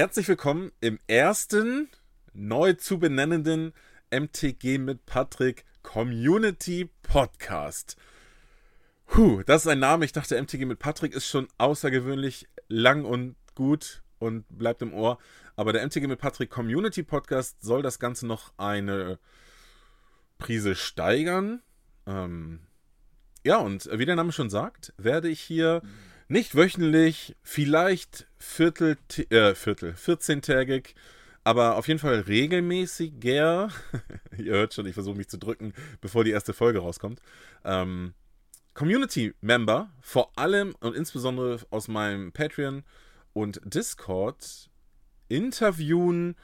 Herzlich willkommen im ersten neu zu benennenden MTG mit Patrick Community Podcast. Puh, das ist ein Name. Ich dachte, MTG mit Patrick ist schon außergewöhnlich lang und gut und bleibt im Ohr. Aber der MTG mit Patrick Community Podcast soll das Ganze noch eine Prise steigern. Ähm, ja, und wie der Name schon sagt, werde ich hier nicht wöchentlich, vielleicht Viertel, äh, Viertel, 14-tägig, aber auf jeden Fall regelmäßiger. Ihr hört schon, ich versuche mich zu drücken, bevor die erste Folge rauskommt. Ähm, Community-Member, vor allem und insbesondere aus meinem Patreon und Discord, interviewen,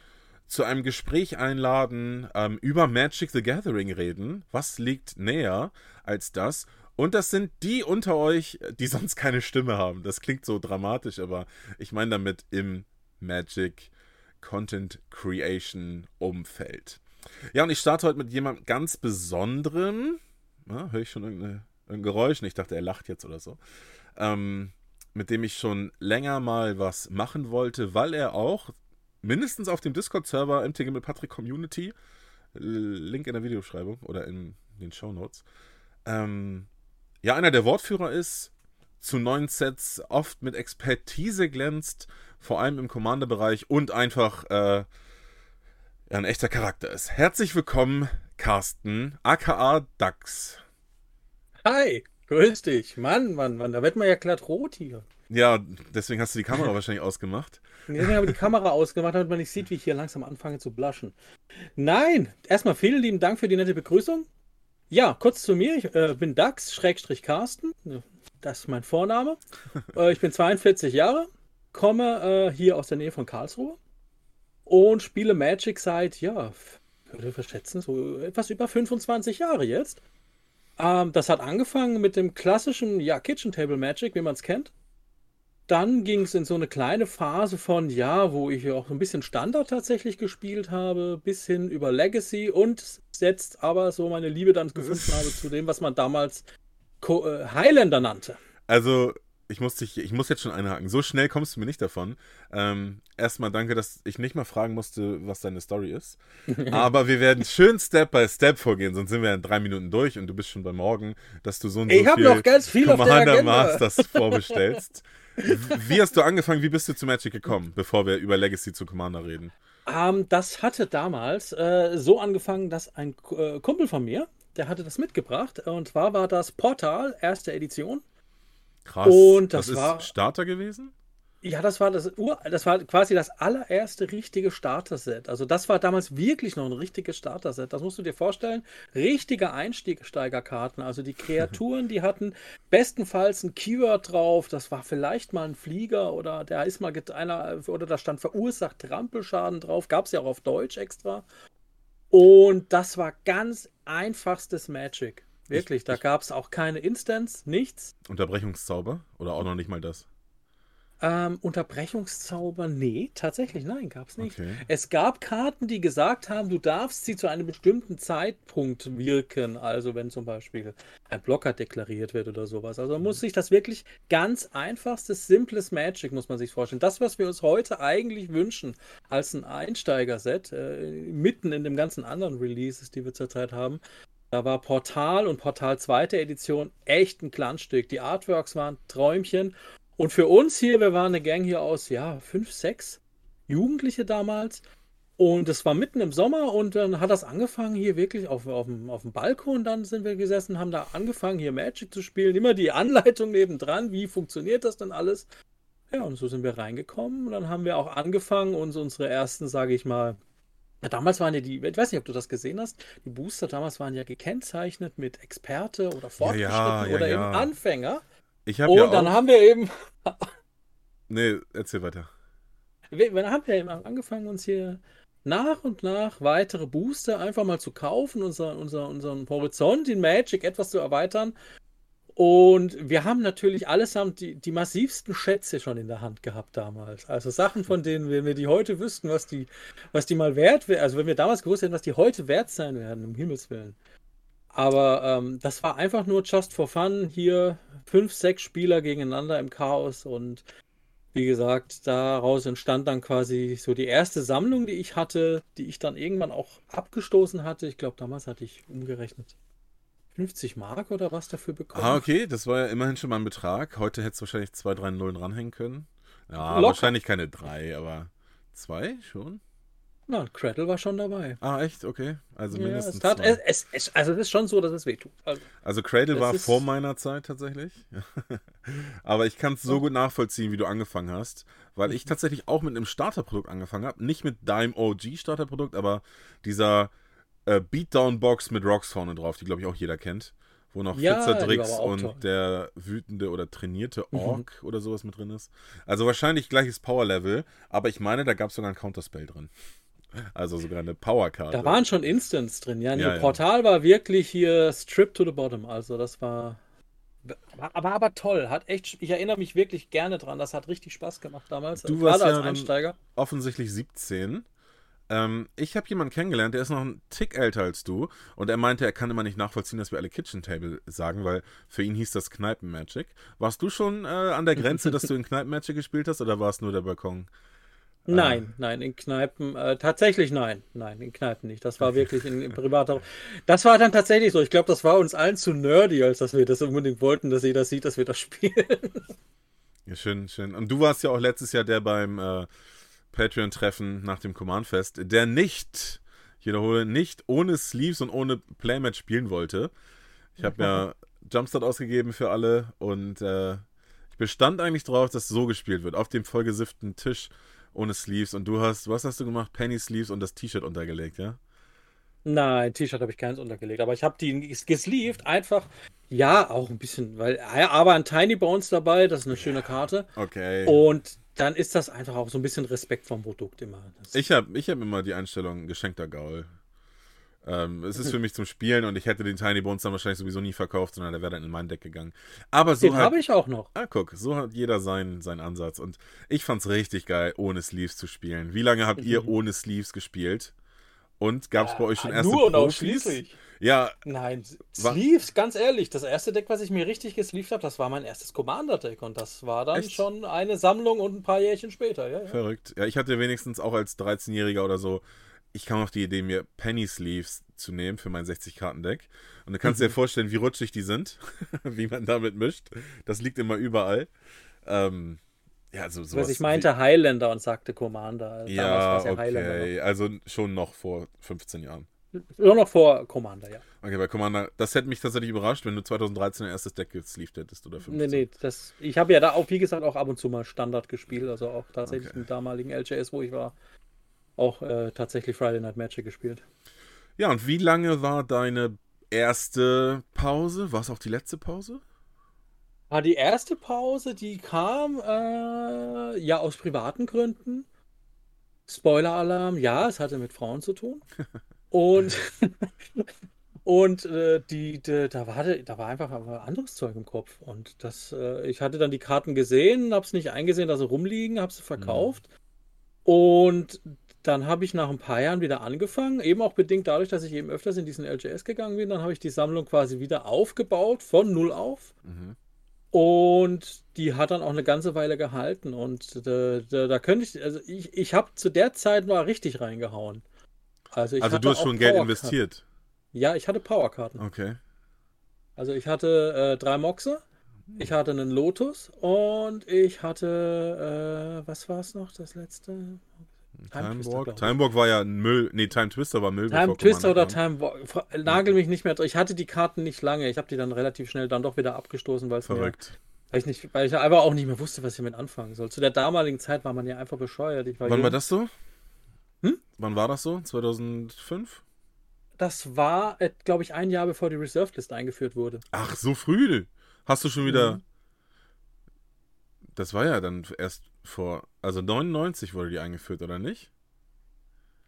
zu einem Gespräch einladen, ähm, über Magic the Gathering reden. Was liegt näher als das? Und das sind die unter euch, die sonst keine Stimme haben. Das klingt so dramatisch, aber ich meine damit im Magic Content Creation Umfeld. Ja, und ich starte heute mit jemandem ganz Besonderem. Ja, Höre ich schon irgendein Geräusch? Ich dachte, er lacht jetzt oder so. Ähm, mit dem ich schon länger mal was machen wollte, weil er auch mindestens auf dem Discord-Server MTG mit Patrick Community, Link in der Videobeschreibung oder in den Show Notes, ähm, ja, einer der Wortführer ist, zu neuen Sets oft mit Expertise glänzt, vor allem im Commander-Bereich und einfach äh, ein echter Charakter ist. Herzlich willkommen, Carsten, aka Dax. Hi, grüß dich. Mann, Mann, Mann, da wird man ja glatt rot hier. Ja, deswegen hast du die Kamera wahrscheinlich ausgemacht. Deswegen habe ich die Kamera ausgemacht, damit man nicht sieht, wie ich hier langsam anfange zu blaschen. Nein, erstmal vielen lieben Dank für die nette Begrüßung. Ja, kurz zu mir. Ich äh, bin Dax, Schrägstrich Carsten. Das ist mein Vorname. äh, ich bin 42 Jahre, komme äh, hier aus der Nähe von Karlsruhe und spiele Magic seit, ja, würde ich verschätzen, so etwas über 25 Jahre jetzt. Ähm, das hat angefangen mit dem klassischen, ja, Kitchen Table Magic, wie man es kennt dann ging es in so eine kleine Phase von, ja, wo ich auch ein bisschen Standard tatsächlich gespielt habe, bis hin über Legacy und jetzt aber so meine Liebe dann gefunden habe zu dem, was man damals Co äh, Highlander nannte. Also, ich muss, dich, ich muss jetzt schon einhaken. So schnell kommst du mir nicht davon. Ähm, erstmal danke, dass ich nicht mal fragen musste, was deine Story ist. Aber wir werden schön Step by Step vorgehen, sonst sind wir in drei Minuten durch und du bist schon bei morgen, dass du so ein so ich viel, noch ganz viel Commander Masters vorbestellst. Wie hast du angefangen? Wie bist du zu Magic gekommen, bevor wir über Legacy zu Commander reden? Um, ähm, das hatte damals äh, so angefangen, dass ein äh, Kumpel von mir, der hatte das mitgebracht. Und zwar war das Portal, erste Edition. Krass. Und das, das war Starter gewesen? Ja, das war das Ur, das war quasi das allererste richtige Starter-Set. Also das war damals wirklich noch ein richtiges Starter-Set. Das musst du dir vorstellen. Richtige Einsteigerkarten. Also die Kreaturen, die hatten bestenfalls ein Keyword drauf. Das war vielleicht mal ein Flieger oder der ist mal einer oder da stand verursacht Trampelschaden drauf. Gab es ja auch auf Deutsch extra. Und das war ganz einfachstes Magic. Wirklich, ich, da gab es auch keine Instance, nichts. Unterbrechungszauber oder auch noch nicht mal das? Ähm, Unterbrechungszauber, nee, tatsächlich, nein, gab es nicht. Okay. Es gab Karten, die gesagt haben, du darfst sie zu einem bestimmten Zeitpunkt wirken. Also wenn zum Beispiel ein Blocker deklariert wird oder sowas. Also man muss sich das wirklich ganz einfachstes, simples Magic, muss man sich vorstellen. Das, was wir uns heute eigentlich wünschen als ein Einsteigerset, äh, mitten in dem ganzen anderen Releases, die wir zurzeit haben, da war Portal und Portal zweite Edition echt ein Glanzstück. Die Artworks waren Träumchen und für uns hier, wir waren eine Gang hier aus, ja, fünf, sechs Jugendliche damals. Und es war mitten im Sommer und dann hat das angefangen hier wirklich auf, auf, dem, auf dem Balkon. Dann sind wir gesessen, haben da angefangen hier Magic zu spielen. Immer die Anleitung nebendran, wie funktioniert das denn alles? Ja, und so sind wir reingekommen und dann haben wir auch angefangen, uns unsere ersten, sage ich mal, ja, damals waren ja die, ich weiß nicht, ob du das gesehen hast, die Booster damals waren ja gekennzeichnet mit Experte oder Fortgeschritten ja, ja, oder eben Anfänger. Ich hab Und ja dann haben wir eben. nee, erzähl weiter. Wir, dann haben wir eben angefangen, uns hier nach und nach weitere Booster einfach mal zu kaufen, unser, unser, unseren Horizont in Magic etwas zu erweitern. Und wir haben natürlich allesamt die, die massivsten Schätze schon in der Hand gehabt damals. Also Sachen, von denen, wenn wir die heute wüssten, was die, was die mal wert wären, also wenn wir damals gewusst hätten, was die heute wert sein werden, um Himmels Willen. Aber ähm, das war einfach nur just for fun. Hier fünf, sechs Spieler gegeneinander im Chaos und wie gesagt, daraus entstand dann quasi so die erste Sammlung, die ich hatte, die ich dann irgendwann auch abgestoßen hatte. Ich glaube, damals hatte ich umgerechnet 50 Mark oder was dafür bekommen. Ah, okay, das war ja immerhin schon mal ein Betrag. Heute hättest du wahrscheinlich zwei, drei Nullen ranhängen können. Ja, Locker. wahrscheinlich keine drei, aber zwei schon. Na, Cradle war schon dabei. Ah, echt? Okay. Also ja, mindestens. Es tat, zwei. Es, es, also es ist schon so, dass es wehtut. Also, also Cradle war vor meiner Zeit tatsächlich. Aber ich kann es so gut nachvollziehen, wie du angefangen hast. Weil ich tatsächlich auch mit einem Starterprodukt angefangen habe. Nicht mit Dime OG Starterprodukt, aber dieser äh, Beatdown-Box mit Rocks vorne drauf, die glaube ich auch jeder kennt. Wo noch ja, Flitzerdrix und toll. der wütende oder trainierte mhm. Ork mhm. oder sowas mit drin ist. Also wahrscheinlich gleiches Power-Level, aber ich meine, da gab es sogar ein Counterspell drin. Also sogar eine Powerkarte. Da waren schon Instants drin, ja. Nee, ja, Portal war wirklich hier Strip to the Bottom. Also das war. Aber, aber toll, hat echt, ich erinnere mich wirklich gerne dran, das hat richtig Spaß gemacht damals. Du warst ja als Einsteiger. offensichtlich 17. Ähm, ich habe jemanden kennengelernt, der ist noch ein Tick älter als du und er meinte, er kann immer nicht nachvollziehen, dass wir alle Kitchen Table sagen, weil für ihn hieß das Kneipen Magic. Warst du schon äh, an der Grenze, dass du in Kneipen Magic gespielt hast oder war es nur der Balkon? Nein, äh. nein, in Kneipen, äh, tatsächlich nein, nein, in Kneipen nicht. Das war wirklich in, in privater. Das war dann tatsächlich so. Ich glaube, das war uns allen zu nerdy, als dass wir das unbedingt wollten, dass jeder sieht, dass wir das spielen. Ja, schön, schön. Und du warst ja auch letztes Jahr der beim äh, Patreon-Treffen nach dem Command-Fest, der nicht, ich wiederhole, nicht ohne Sleeves und ohne Playmatch spielen wollte. Ich habe ja Jumpstart ausgegeben für alle und äh, ich bestand eigentlich drauf, dass so gespielt wird, auf dem vollgesifften Tisch ohne Sleeves. Und du hast, was hast du gemacht? Penny Sleeves und das T-Shirt untergelegt, ja? Nein, T-Shirt habe ich keins untergelegt, aber ich habe die gesleeved, einfach, ja, auch ein bisschen, weil, aber ein Tiny Bones dabei, das ist eine schöne Karte. Okay. Und dann ist das einfach auch so ein bisschen Respekt vom Produkt immer. Das ich habe ich hab immer die Einstellung, geschenkter Gaul. Ähm, es ist für mich zum Spielen und ich hätte den Tiny Bones dann wahrscheinlich sowieso nie verkauft, sondern der wäre dann in mein Deck gegangen. Aber so den habe ich auch noch. Ah, guck, so hat jeder seinen, seinen Ansatz und ich fand's richtig geil, ohne Sleeves zu spielen. Wie lange habt ihr mhm. ohne Sleeves gespielt? Und gab es ja, bei euch schon erste Nur und ausschließlich. Ja. Nein, Sleeves, ganz ehrlich, das erste Deck, was ich mir richtig gesleeved habe, das war mein erstes Commander-Deck und das war dann Echt? schon eine Sammlung und ein paar Jährchen später. Ja, ja. Verrückt. Ja, ich hatte wenigstens auch als 13-Jähriger oder so ich kam auf die Idee, mir Penny Sleeves zu nehmen für mein 60-Karten-Deck. Und du kannst mhm. dir vorstellen, wie rutschig die sind, wie man damit mischt. Das liegt immer überall. Ähm, ja, also sowas. Was ich meinte Highlander und sagte Commander. Ja, ja okay. Also schon noch vor 15 Jahren. Nur noch vor Commander, ja. Okay, bei Commander, das hätte mich tatsächlich überrascht, wenn du 2013 ein erstes Deck gesleeved hättest oder 15. Nee, nee, das, ich habe ja da auch, wie gesagt, auch ab und zu mal Standard gespielt, also auch tatsächlich okay. im damaligen LJS, wo ich war auch äh, tatsächlich Friday Night Magic gespielt. Ja, und wie lange war deine erste Pause? War es auch die letzte Pause? War die erste Pause, die kam äh, ja aus privaten Gründen. Spoiler-Alarm, ja, es hatte mit Frauen zu tun. Und, und äh, die, die, da, war, da war einfach anderes Zeug im Kopf. Und das, äh, ich hatte dann die Karten gesehen, habe es nicht eingesehen, dass sie rumliegen, habe sie verkauft. Mhm. Und dann habe ich nach ein paar Jahren wieder angefangen, eben auch bedingt dadurch, dass ich eben öfters in diesen LGS gegangen bin. Dann habe ich die Sammlung quasi wieder aufgebaut, von null auf. Mhm. Und die hat dann auch eine ganze Weile gehalten. Und da, da, da könnte ich, also ich, ich habe zu der Zeit mal richtig reingehauen. Also, also du hast schon Geld investiert? Ja, ich hatte Powerkarten. Okay. Also ich hatte äh, drei Moxe, ich hatte einen Lotus und ich hatte, äh, was war es noch, das letzte? Timeborg? Timeborg war ja ein Müll. Nee, Time Twister war Müll. Time Twister oder Timeborg. Nagel mich nicht mehr. Ich hatte die Karten nicht lange. Ich habe die dann relativ schnell dann doch wieder abgestoßen, weil es mir. Weil ich, nicht, weil ich einfach auch nicht mehr wusste, was ich damit anfangen soll. Zu der damaligen Zeit war man ja einfach bescheuert. War Wann jung. war das so? Hm? Wann war das so? 2005? Das war, äh, glaube ich, ein Jahr bevor die Reserved List eingeführt wurde. Ach, so früh? Hast du schon wieder. Mhm. Das war ja dann erst vor, also 99 wurde die eingeführt, oder nicht?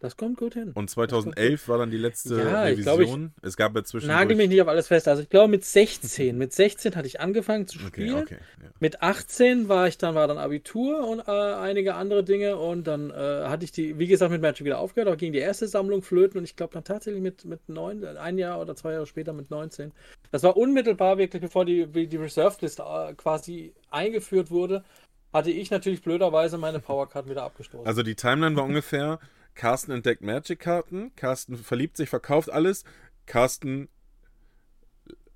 Das kommt gut hin. Und 2011 war dann die letzte ja, Revision. Ich, es gab ja zwischen. Nagel mich nicht auf alles fest. Also ich glaube mit 16. Mit 16 hatte ich angefangen zu spielen. Okay, okay, ja. Mit 18 war ich dann, war dann Abitur und äh, einige andere Dinge. Und dann äh, hatte ich die, wie gesagt, mit Magic wieder aufgehört, aber ging die erste Sammlung flöten und ich glaube dann tatsächlich mit, mit neun, ein Jahr oder zwei Jahre später mit 19. Das war unmittelbar wirklich, bevor die, die Reserved List äh, quasi eingeführt wurde. Hatte ich natürlich blöderweise meine Powercard wieder abgestoßen. Also die Timeline war ungefähr: Carsten entdeckt Magic-Karten, Carsten verliebt sich, verkauft alles, Carsten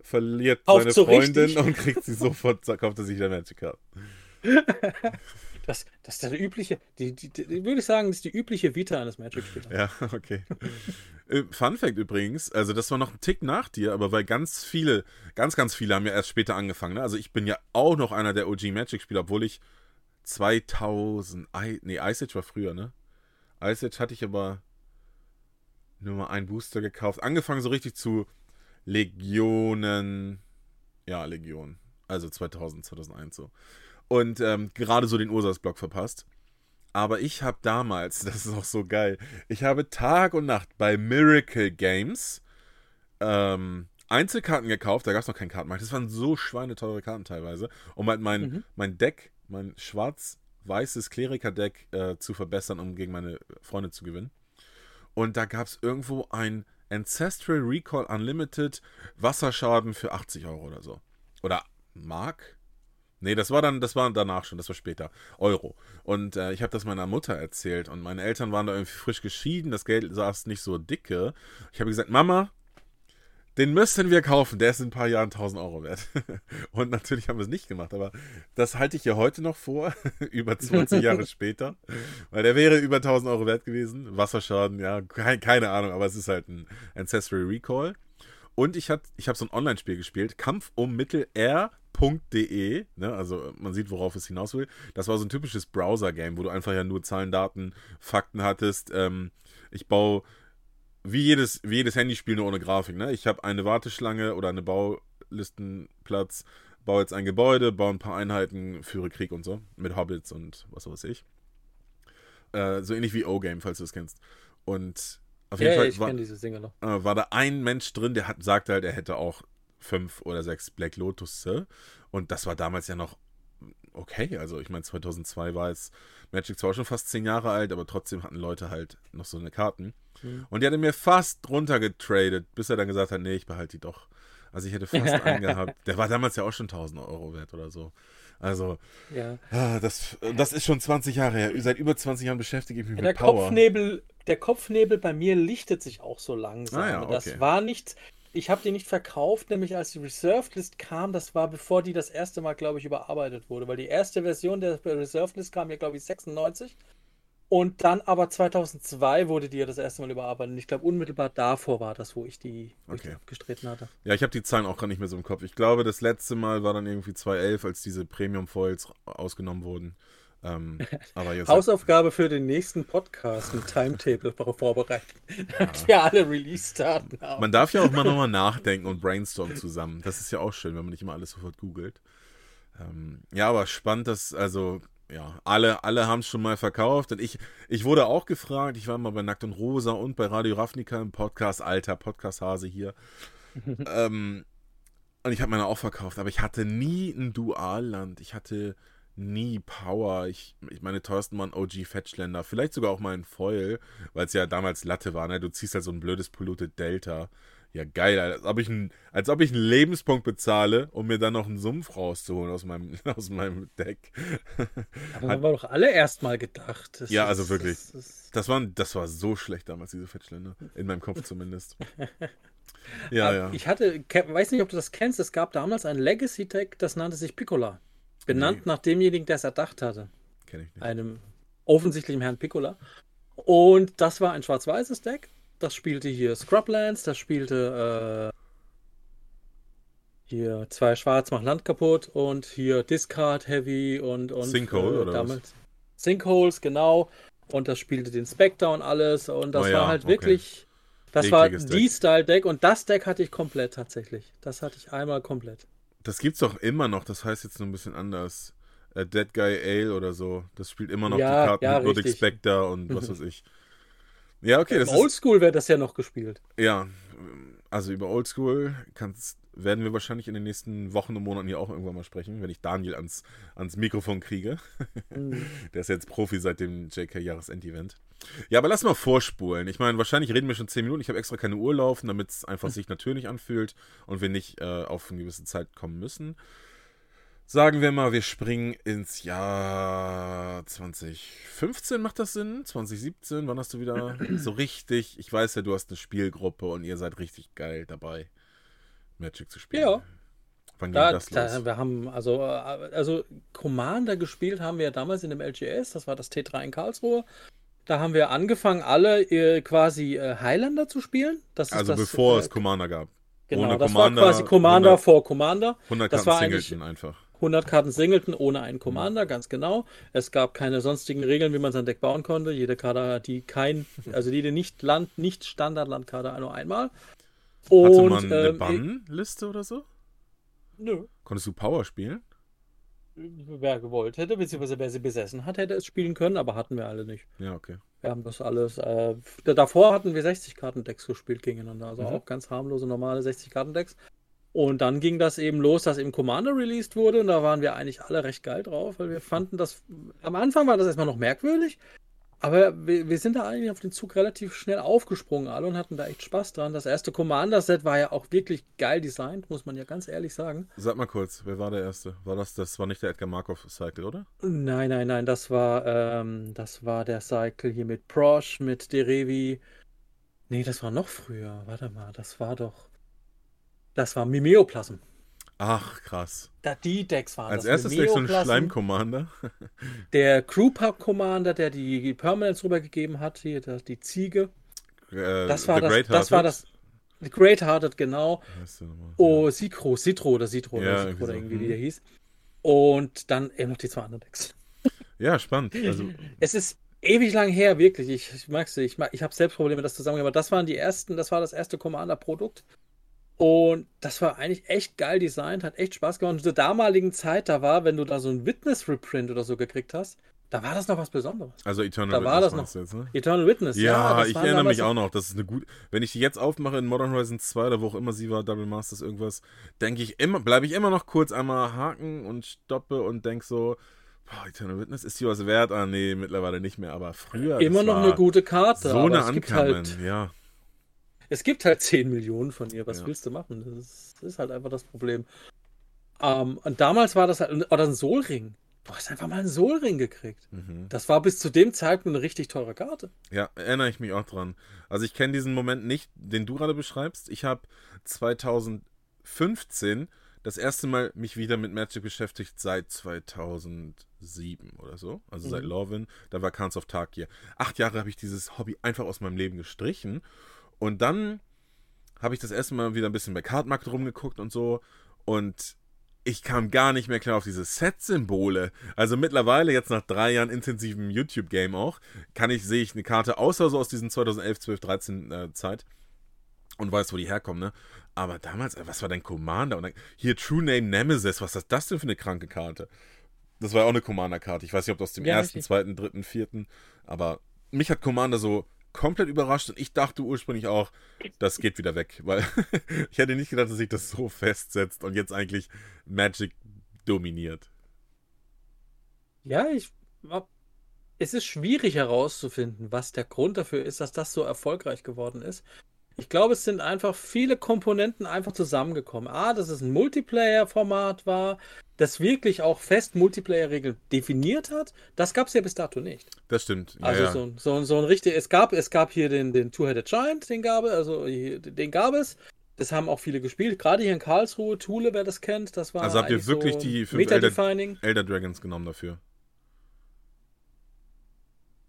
verliert Kauft seine so Freundin richtig. und kriegt sie sofort, kauft er sich wieder Magic-Karten. Das, das ist der übliche, die, die, die, würde ich sagen, das ist die übliche Vita eines Magic-Spielers. Ja, okay. Äh, Fun Fact übrigens, also das war noch ein Tick nach dir, aber weil ganz viele, ganz, ganz viele haben ja erst später angefangen. Ne? Also ich bin ja auch noch einer der OG Magic-Spieler, obwohl ich 2000, I, nee, Ice Age war früher, ne? Ice Age hatte ich aber nur mal einen Booster gekauft. Angefangen so richtig zu Legionen, ja, Legion. Also 2000, 2001 so. Und ähm, gerade so den Ursas-Block verpasst. Aber ich habe damals, das ist auch so geil, ich habe Tag und Nacht bei Miracle Games ähm, Einzelkarten gekauft, da gab es noch keinen Kartenmarkt. Das waren so schweineteure Karten teilweise, um halt mein, Mhm. mein Deck, mein schwarz-weißes Kleriker-Deck äh, zu verbessern, um gegen meine Freunde zu gewinnen. Und da gab es irgendwo ein Ancestral Recall Unlimited Wasserschaden für 80 Euro oder so. Oder Mark? Nee, das war dann, das war danach schon, das war später. Euro. Und äh, ich habe das meiner Mutter erzählt und meine Eltern waren da irgendwie frisch geschieden, das Geld saß nicht so dicke. Ich habe gesagt, Mama, den müssen wir kaufen, der ist in ein paar Jahren 1000 Euro wert. und natürlich haben wir es nicht gemacht, aber das halte ich ja heute noch vor, über 20 Jahre später, weil der wäre über 1000 Euro wert gewesen. Wasserschaden, ja, kein, keine Ahnung, aber es ist halt ein Ancestral Recall. Und ich, hat, ich habe so ein Online-Spiel gespielt, Kampf um Mittel r.de, ne, also man sieht, worauf es hinaus will. Das war so ein typisches Browser-Game, wo du einfach ja nur Zahlen, Daten, Fakten hattest. Ähm, ich baue, wie jedes, wie jedes Handyspiel, nur ohne Grafik. Ne? Ich habe eine Warteschlange oder eine Baulistenplatz, baue jetzt ein Gebäude, baue ein paar Einheiten, führe Krieg und so, mit Hobbits und was weiß ich. Äh, so ähnlich wie O-Game, falls du es kennst. Und auf jeden Ja, Fall ich war, äh, war da ein Mensch drin, der hat, sagte halt, er hätte auch fünf oder sechs Black Lotus. Und das war damals ja noch okay. Also ich meine, 2002 war jetzt Magic zwar schon fast zehn Jahre alt, aber trotzdem hatten Leute halt noch so eine Karten. Mhm. Und die hat er mir fast runtergetradet, bis er dann gesagt hat, nee, ich behalte die doch. Also ich hätte fast einen gehabt. Der war damals ja auch schon 1000 Euro wert oder so. Also, Ja. ah, das, das ist schon 20 Jahre her. Seit über 20 Jahren beschäftige ich mich Der mit Power. Kopfnebel, der Kopfnebel bei mir lichtet sich auch so langsam. Ah ja, okay. Das war nicht, ich habe die nicht verkauft, nämlich als die Reserved List kam, das war bevor die das erste Mal, glaube ich, überarbeitet wurde, weil die erste Version der Reserved List kam ja, glaube ich, 96 und dann aber 2002 wurde die ja das erste Mal überarbeitet. Und ich glaube, unmittelbar davor war das, wo ich die, wo Okay. die abgestritten hatte. Ja, ich habe die Zahlen auch gar nicht mehr so im Kopf. Ich glaube, das letzte Mal war dann irgendwie 2011, als diese Premium-Foils ausgenommen wurden. Ähm, aber jetzt. Hausaufgabe für den nächsten Podcast, ein Timetable vorbereiten, damit wir alle Release-Daten haben. man darf ja auch mal nochmal nachdenken und brainstormen zusammen. Das ist ja auch schön, wenn man nicht immer alles sofort googelt. Ähm, ja, aber spannend, dass, also, ja, alle, alle haben es schon mal verkauft. Und ich, ich wurde auch gefragt, ich war mal bei Nackt und Rosa und bei Radio Ravnica im Podcast, alter Podcast-Hase hier. ähm, und ich habe meine auch verkauft, aber ich hatte nie ein Dualland. Ich hatte nie Power. Ich, ich meine teuersten waren OG Fetchländer. Vielleicht sogar auch mal ein Foil, weil es ja damals Latte war. Ne? Du ziehst halt so ein blödes Polluted Delta. Ja, geil, als ob, ich ein, als ob ich einen Lebenspunkt bezahle, um mir dann noch einen Sumpf rauszuholen aus meinem, aus meinem Deck. Aber haben wir doch alle erstmal gedacht. Das Ja, ist- also wirklich. Das, das, Das war, das war so schlecht damals, diese Fetchländer. In meinem Kopf zumindest. Ja, ja. Ich hatte, weiß nicht, ob du das kennst, es gab damals ein Legacy-Deck, das nannte sich Piccola. Benannt Nee. nach demjenigen, der es erdacht hatte. Kenne ich nicht. Einem offensichtlichen Herrn Piccola. Und das war ein schwarz-weißes Deck. Das spielte hier Scrublands, das spielte äh, hier zwei Schwarz macht Land kaputt und hier Discard Heavy und, und Sinkhole, oder was? Sinkholes, genau. Und das spielte den Spectre und alles. Und das Oh ja, war halt okay. wirklich. Das war Ekliges die Style-Deck und das Deck hatte ich komplett tatsächlich. Das hatte ich einmal komplett. Das gibt's doch immer noch, das heißt jetzt nur ein bisschen anders. Äh, Dead Guy Ale oder so. Das spielt immer noch Ja, die Karten ja, mit richtig. Spectre und was weiß ich. Ja, okay, ist. Oldschool wäre das ja noch gespielt. Ja, also über Oldschool kann's, werden wir wahrscheinlich in den nächsten Wochen und Monaten hier auch irgendwann mal sprechen, wenn ich Daniel ans, ans Mikrofon kriege. Mhm. Der ist jetzt Profi seit dem JK-Jahresend-Event. Ja, aber lass mal vorspulen. Ich meine, wahrscheinlich reden wir schon 10 Minuten. Ich habe extra keine Uhr laufen, damit es einfach sich natürlich anfühlt und wir nicht äh, auf eine gewisse Zeit kommen müssen. Sagen wir mal, wir springen ins Jahr 2015, macht das Sinn? 2017, wann hast du wieder so richtig? Ich weiß ja, du hast eine Spielgruppe und ihr seid richtig geil dabei, Magic zu spielen. Ja. Wann ging da, das los? Da, wir haben also, also Commander gespielt haben wir ja damals in dem LGS, das war das T3 in Karlsruhe. Da haben wir angefangen, alle äh, quasi äh, Highlander zu spielen. Also das, bevor äh, es Commander gab. Genau, Ohne das Commander, war quasi Commander 100, vor Commander. 100 das Karten Singleton einfach. 100 Karten Singleton ohne einen Commander, ganz genau. Es gab keine sonstigen Regeln, wie man sein Deck bauen konnte. Jede Karte, die kein, also jede nicht Land, nicht Standard-Landkarte nur einmal. Und, Hatte man eine ähm, Bannliste oder so? Nö. Konntest du Power spielen? Wer gewollt hätte, beziehungsweise wer sie besessen hat, hätte es spielen können, aber hatten wir alle nicht. Ja, okay. Wir haben das alles. Äh, davor hatten wir 60-Karten-Decks gespielt gegeneinander. Also mhm. auch ganz harmlose, normale 60-Karten-Decks. Und dann ging das eben los, dass eben Commander released wurde. Und da waren wir eigentlich alle recht geil drauf, weil wir fanden das. Am Anfang war das erstmal noch merkwürdig. Aber wir, wir, sind da eigentlich auf den Zug relativ schnell aufgesprungen alle und hatten da echt Spaß dran. Das erste Commander-Set war ja auch wirklich geil designt, muss man ja ganz ehrlich sagen. Sag mal kurz, wer war der erste? War das, das war nicht der Edgar Markov Cycle, oder? Nein, nein, nein, das war, ähm, das war der Cycle hier mit Prosh, mit Derevi. Nee, das war noch früher. Warte mal, das war doch. Das war Mimeoplasm. Ach, krass. Da, die Decks waren Als das. erstes gleich so ein Schleim-Commander. der Crewpack-Commander, der die Permanents rübergegeben hat, hier die Ziege. Äh, das war das, das war das. Great Hearted, genau. Oh, Citro, Citro oder Citro ja, oder, Citro oder irgendwie, wie der hm. hieß. Und dann eben noch die zwei anderen Decks. Ja, spannend. Also, es ist ewig lang her, wirklich. Ich, ich mag's Ich, mag, ich habe selbst Probleme, das zusammen, aber das waren die ersten, das war das erste Commander-Produkt. Und das war eigentlich echt geil designt, hat echt Spaß gemacht. Und zur damaligen Zeit, da war, wenn du da so ein Witness-Reprint oder so gekriegt hast, da war das noch was Besonderes. Also Eternal da Witness. War das noch, jetzt, ne? Eternal Witness, ja. Ja, ich erinnere mich auch noch. Das ist eine gute. Wenn ich die jetzt aufmache in Modern Horizon 2 oder wo auch immer sie war, Double Masters, irgendwas, denke ich immer, bleibe ich immer noch kurz einmal haken und stoppe und denke so, boah, Eternal Witness ist die was wert? Ah, nee, mittlerweile nicht mehr, aber früher. Immer noch eine gute Karte. So eine Ankamen, halt, ja. Es gibt halt 10 Millionen von ihr. Was ja. willst du machen? Das ist, halt einfach das Problem. Ähm, und damals war das halt, oder ein Solring. Du hast einfach mal einen Solring gekriegt. Mhm. Das war bis zu dem Zeitpunkt eine richtig teure Karte. Ja, erinnere ich mich auch dran. Also ich kenne diesen Moment nicht, den du gerade beschreibst. Ich habe 2015 das erste Mal mich wieder mit Magic beschäftigt seit 2007 oder so. Also mhm. seit Lorwyn. Da war Khans of Tarkir. Acht Jahre habe ich dieses Hobby einfach aus meinem Leben gestrichen. Und dann habe ich das erste Mal wieder ein bisschen bei Cardmarket rumgeguckt und so. Und ich kam gar nicht mehr klar auf diese Set-Symbole. Also mittlerweile, jetzt nach drei Jahren intensivem YouTube-Game auch, kann ich, sehe ich eine Karte, außer so aus diesen 2011, 12, 13 äh, Zeit und weiß, wo die herkommen, ne? Aber damals, äh, was war dein Commander? Und dann, hier True Name Nemesis, was ist das denn für eine kranke Karte? Das war ja auch eine Commander-Karte. Ich weiß nicht, ob das aus dem ja, ersten, zweiten, dritten, vierten, aber mich hat Commander so komplett überrascht und ich dachte ursprünglich auch, das geht wieder weg, weil ich hätte nicht gedacht, dass sich das so festsetzt und jetzt eigentlich Magic dominiert. Ja, ich. Es ist schwierig herauszufinden, was der Grund dafür ist, dass das so erfolgreich geworden ist. Ich glaube, es sind einfach viele Komponenten einfach zusammengekommen. A, dass es ein Multiplayer-Format war, das wirklich auch fest Multiplayer-Regeln definiert hat. Das gab es ja bis dato nicht. Das stimmt. Ja, also ja. So, so, so ein richtig, es gab, es gab hier den, den Two-Headed Giant, den gab es, also den gab es. Das haben auch viele gespielt, gerade hier in Karlsruhe, Thule, wer das kennt, das war Also habt ihr wirklich so die fünf Elder, Elder Dragons genommen dafür?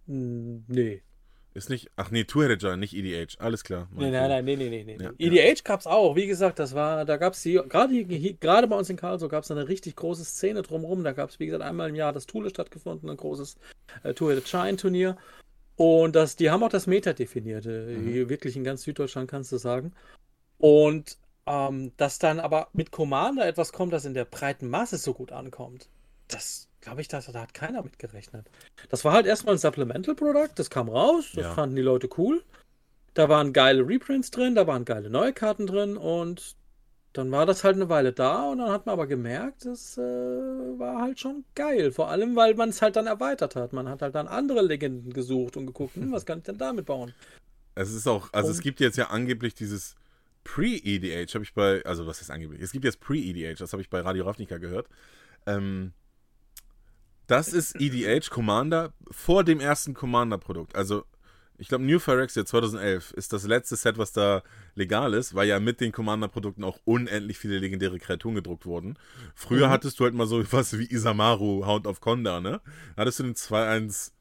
Nee. Ist nicht. Ach nee, Two-Headed Giant, nicht EDH. Alles klar. Nee, nein, nein, nee, nee, nee. nee. Ja, EDH ja. es auch. Wie gesagt, das war, da gab es die, gerade gerade bei uns in Karlsruhe gab es eine richtig große Szene drumherum. Da gab es, wie gesagt, einmal im Jahr das Thule stattgefunden, ein großes äh, Two-Headed Giant Turnier. Und das, die haben auch das Meta definiert. Äh, mhm. Wirklich in ganz Süddeutschland kannst du sagen. Und ähm, dass dann aber mit Commander etwas kommt, das in der breiten Masse so gut ankommt, das glaube ich, das, da hat keiner mit gerechnet. Das war halt erstmal ein Supplemental Product, das kam raus, das ja. fanden die Leute cool. Da waren geile Reprints drin, da waren geile neue Karten drin und dann war das halt eine Weile da und dann hat man aber gemerkt, das äh, war halt schon geil. Vor allem, weil man es halt dann erweitert hat. Man hat halt dann andere Legenden gesucht und geguckt, hm, was kann ich denn damit bauen? Es ist auch, also und, es gibt jetzt ja angeblich dieses Pre-EDH, habe ich bei, also was ist angeblich? Es gibt jetzt Pre-EDH, das habe ich bei Radio Ravnica gehört. Ähm, das ist EDH Commander vor dem ersten Commander-Produkt. Also, ich glaube, New Phyrexia 2011 ist das letzte Set, was da legal ist, weil ja mit den Commander-Produkten auch unendlich viele legendäre Kreaturen gedruckt wurden. Früher mhm. hattest du halt mal so was wie Isamaru, Hound of Konda, ne? hattest du den 2-1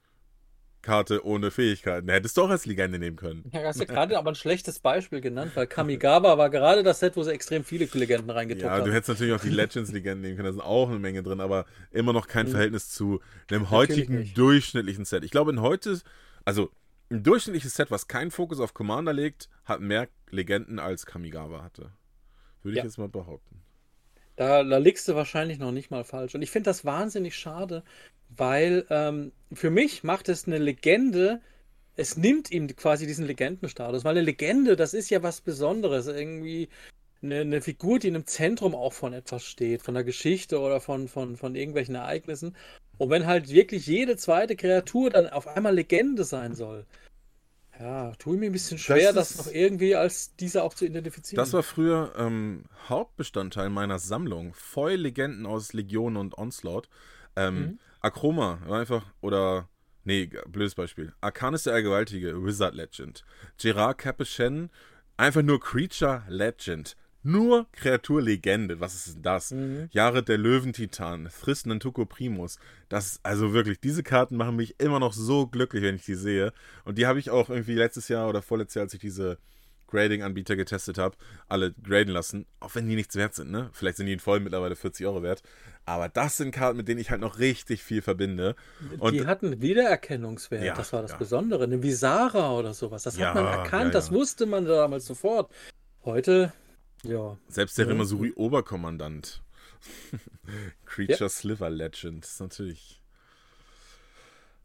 Karte ohne Fähigkeiten. Hättest du auch als Legende nehmen können. Ja, hast du gerade aber ein schlechtes Beispiel genannt, weil Kamigawa war gerade das Set, wo sie extrem viele Legenden reingedruckt haben. Ja, du hättest natürlich auch die Legends-Legenden nehmen können, da sind auch eine Menge drin, aber immer noch kein mhm. Verhältnis zu einem heutigen durchschnittlichen Set. Ich glaube, in heute, also ein durchschnittliches Set, was keinen Fokus auf Commander legt, hat mehr Legenden als Kamigawa hatte. Würde ja. ich jetzt mal behaupten. Da, da liegst du wahrscheinlich noch nicht mal falsch. Und ich finde das wahnsinnig schade, weil ähm, für mich macht es eine Legende, es nimmt ihm quasi diesen Legendenstatus, weil eine Legende, das ist ja was Besonderes, irgendwie eine, eine, Figur, die in einem Zentrum auch von etwas steht, von der Geschichte oder von, von, von irgendwelchen Ereignissen. Und wenn halt wirklich jede zweite Kreatur dann auf einmal Legende sein soll, ja, tue mir ein bisschen schwer, das, das noch irgendwie als diese auch zu identifizieren. Das war früher ähm, Hauptbestandteil meiner Sammlung. Foil-Legenden aus Legion und Onslaught. Ähm, mhm. Akroma war einfach, oder, nee, blödes Beispiel. Arcanis der Allgewaltige, Wizard Legend. Gerard Capuchin, einfach nur Creature Legend. Nur Kreaturlegende, was ist denn das? Mhm. Jahre der Löwentitan, Thrist Nantuko Primus. Das, also wirklich, diese Karten machen mich immer noch so glücklich, wenn ich die sehe. Und die habe ich auch irgendwie letztes Jahr oder vorletztes Jahr, als ich diese Grading-Anbieter getestet habe, alle graden lassen, auch wenn die nichts wert sind, ne? Vielleicht sind die in voll mittlerweile 40 Euro wert. Aber das sind Karten, mit denen ich halt noch richtig viel verbinde. Und die hatten Wiedererkennungswert, ja, das war das ja. Besondere. Eine Visara oder sowas, das ja, hat man erkannt, das wusste man damals sofort. Heute, ja. Selbst der Remasuri Oberkommandant. Creature Sliver Legend, ist natürlich.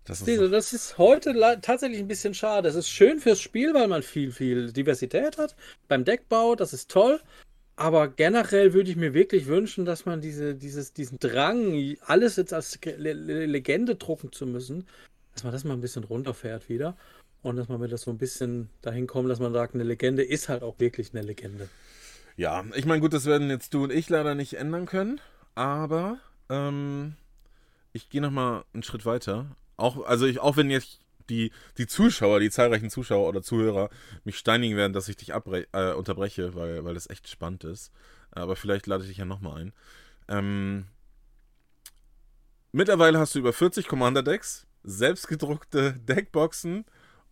Das ist, das ist heute tatsächlich ein bisschen schade. Es ist schön fürs Spiel, weil man viel, viel Diversität hat. Beim Deckbau, das ist toll. Aber generell würde ich mir wirklich wünschen, dass man diese, dieses, diesen Drang, alles jetzt als Legende drucken zu müssen, dass man das mal ein bisschen runterfährt wieder. Und dass man mir das so ein bisschen dahin kommt, dass man sagt, eine Legende ist halt auch wirklich eine Legende. Ja, ich meine, gut, das werden jetzt du und ich leider nicht ändern können. Aber ähm, ich gehe nochmal einen Schritt weiter auch, also ich, auch wenn jetzt die, die Zuschauer, die zahlreichen Zuschauer oder Zuhörer mich steinigen werden, dass ich dich äh, unterbreche, weil, weil das echt spannend ist. Aber vielleicht lade ich dich ja nochmal ein. Ähm, mittlerweile hast du über 40 Commander-Decks, selbstgedruckte Deckboxen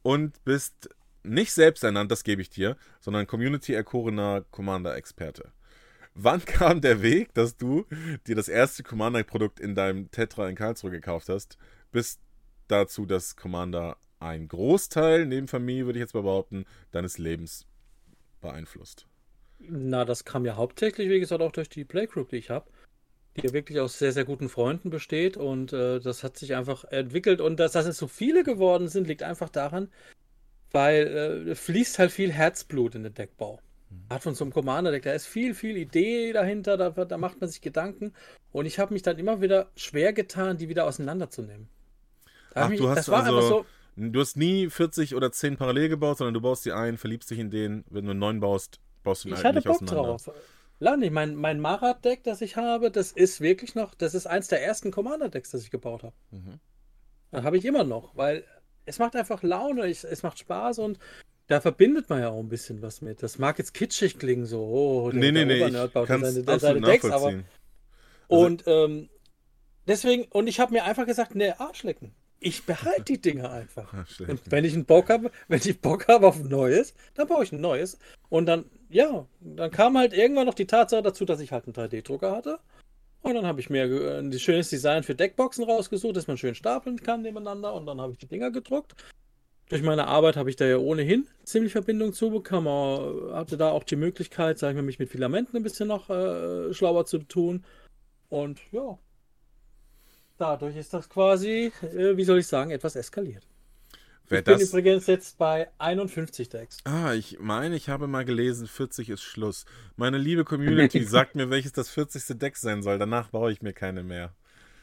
und bist nicht selbst ernannt, das gebe ich dir, sondern Community-erkorener Commander-Experte. Wann kam der Weg, dass du dir das erste Commander-Produkt in deinem Tetra in Karlsruhe gekauft hast, bis dazu, dass Commander ein Großteil, neben Familie würde ich jetzt mal behaupten, deines Lebens beeinflusst. Na, das kam ja hauptsächlich, wie gesagt, auch durch die Playgroup, die ich habe, die ja wirklich aus sehr, sehr guten Freunden besteht und äh, das hat sich einfach entwickelt und dass, dass es so viele geworden sind, liegt einfach daran, weil äh, fließt halt viel Herzblut in den Deckbau. Mhm. Hat von so einem Commander-Deck, da ist viel, viel Idee dahinter, da, da macht man sich Gedanken und ich habe mich dann immer wieder schwer getan, die wieder auseinanderzunehmen. Ach, du hast also, so, du hast nie 40 oder 10 parallel gebaut, sondern du baust die ein, verliebst dich in den, wenn du einen neuen baust, baust du den ich halt nicht Bock. Drauf. Lani, mein, mein Marat-Deck, das ich habe, das ist wirklich noch, das ist eins der ersten Commander-Decks, das ich gebaut habe. Mhm. Das habe ich immer noch, weil es macht einfach Laune, ich, es macht Spaß und da verbindet man ja auch ein bisschen was mit. Das mag jetzt kitschig klingen, so, oh, der, nee, nee, nee, ich baut seine, seine Decks, aber. Also und ähm, deswegen, und ich habe mir einfach gesagt, ne, Arschlecken ich behalte die Dinge einfach. Ach, und wenn ich einen Bock habe, wenn ich Bock habe auf ein neues, dann baue ich ein neues. Und dann, ja, dann kam halt irgendwann noch die Tatsache dazu, dass ich halt einen 3D-Drucker hatte. Und dann habe ich mir ein schönes Design für Deckboxen rausgesucht, dass man schön stapeln kann nebeneinander. Und dann habe ich die Dinger gedruckt. Durch meine Arbeit habe ich da ja ohnehin ziemlich Verbindung zu bekommen. Hatte da auch die Möglichkeit, sag ich mal, mich mit Filamenten ein bisschen noch äh, schlauer zu tun. Und ja, Dadurch ist das quasi, äh, wie soll ich sagen, etwas eskaliert. Wer ich bin das... übrigens jetzt bei 51 Decks. Ah, ich meine, ich habe mal gelesen, 40 ist Schluss. Meine liebe Community sagt mir, welches das 40. Deck sein soll. Danach baue ich mir keine mehr.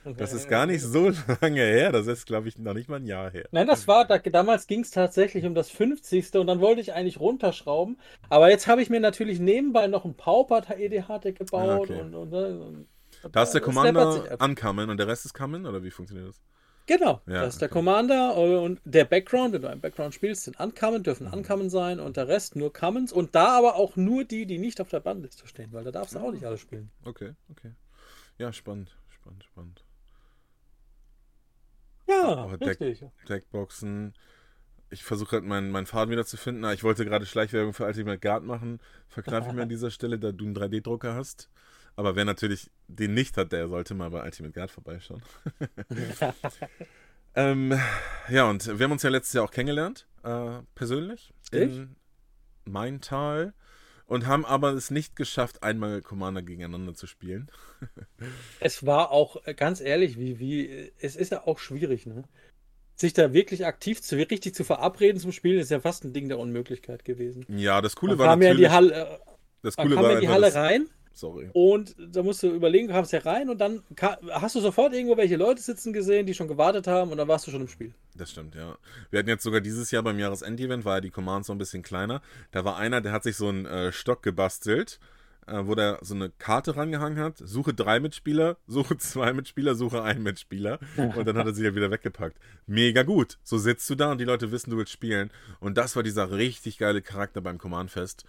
Okay. Das ist gar nicht so lange her. Das ist, glaube ich, noch nicht mal ein Jahr her. Nein, das war, da, damals ging es tatsächlich um das 50. und dann wollte ich eigentlich runterschrauben. Aber jetzt habe ich mir natürlich nebenbei noch ein Pauper EDH-Deck gebaut ah, okay. und, und, und Da ist der Commander Uncommon und der Rest ist Common, oder wie funktioniert das? Genau, ja, das ist der okay. Commander und der Background, wenn du einen Background spielst, sind Uncommon, dürfen mhm. Uncommon sein und der Rest nur Commons und da aber auch nur die, die nicht auf der Bandliste stehen, weil da darfst du auch nicht alle spielen. Okay, okay. Ja, spannend, spannend, spannend. Ja, richtig. Deck, Deckboxen. Ich versuche halt meinen, meinen Faden wieder zu finden. Ah, ich wollte gerade Schleichwerbung für Ultimate Guard machen. Verkneife ich mir an dieser Stelle, da du einen 3D-Drucker hast. Aber wer natürlich den nicht hat, der sollte mal bei Ultimate Guard vorbeischauen. ähm, ja, und wir haben uns ja letztes Jahr auch kennengelernt, äh, persönlich. In Maintal. Und haben aber es nicht geschafft, einmal Commander gegeneinander zu spielen. es war auch, äh, ganz ehrlich, wie, wie, es ist ja auch schwierig, ne? Sich da wirklich aktiv zu, richtig zu verabreden zum Spielen, ist ja fast ein Ding der Unmöglichkeit gewesen. Ja, das Coole war natürlich... Ja die Halle, das Coole war in die Halle rein Sorry. Und da musst du überlegen, du kamst ja rein und dann hast du sofort irgendwo welche Leute sitzen gesehen, die schon gewartet haben und dann warst du schon im Spiel. Das stimmt, ja. Wir hatten jetzt sogar dieses Jahr beim Jahresend-Event, war ja die Commands so ein bisschen kleiner. Da war einer, der hat sich so einen äh, Stock gebastelt, äh, wo der so eine Karte rangehangen hat. Suche drei Mitspieler, suche zwei Mitspieler, suche einen Mitspieler. Und dann hat er sie ja wieder weggepackt. Mega gut. So sitzt du da und die Leute wissen, du willst spielen. Und das war dieser richtig geile Charakter beim Command-Fest.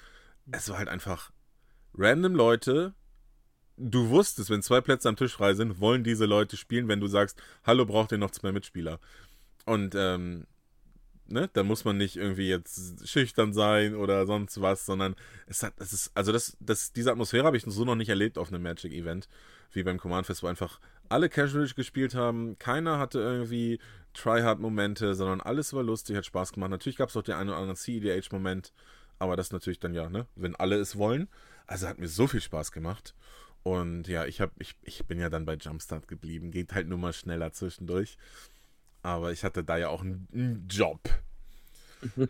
Es war halt einfach random Leute, du wusstest, wenn zwei Plätze am Tisch frei sind, wollen diese Leute spielen, wenn du sagst, hallo, braucht ihr noch zwei Mitspieler? Und ähm, ne, da muss man nicht irgendwie jetzt schüchtern sein oder sonst was, sondern es hat, es ist, also das, das, diese Atmosphäre habe ich so noch nicht erlebt auf einem Magic-Event, wie beim Command Fest, wo einfach alle casual gespielt haben, keiner hatte irgendwie Tryhard-Momente, sondern alles war lustig, hat Spaß gemacht. Natürlich gab es auch den einen oder anderen CEDH-Moment, aber das natürlich dann ja, ne, wenn alle es wollen. Also hat mir so viel Spaß gemacht. Und ja, ich, hab, ich, ich bin ja dann bei Jumpstart geblieben. Geht halt nur mal schneller zwischendurch. Aber ich hatte da ja auch einen, einen Job.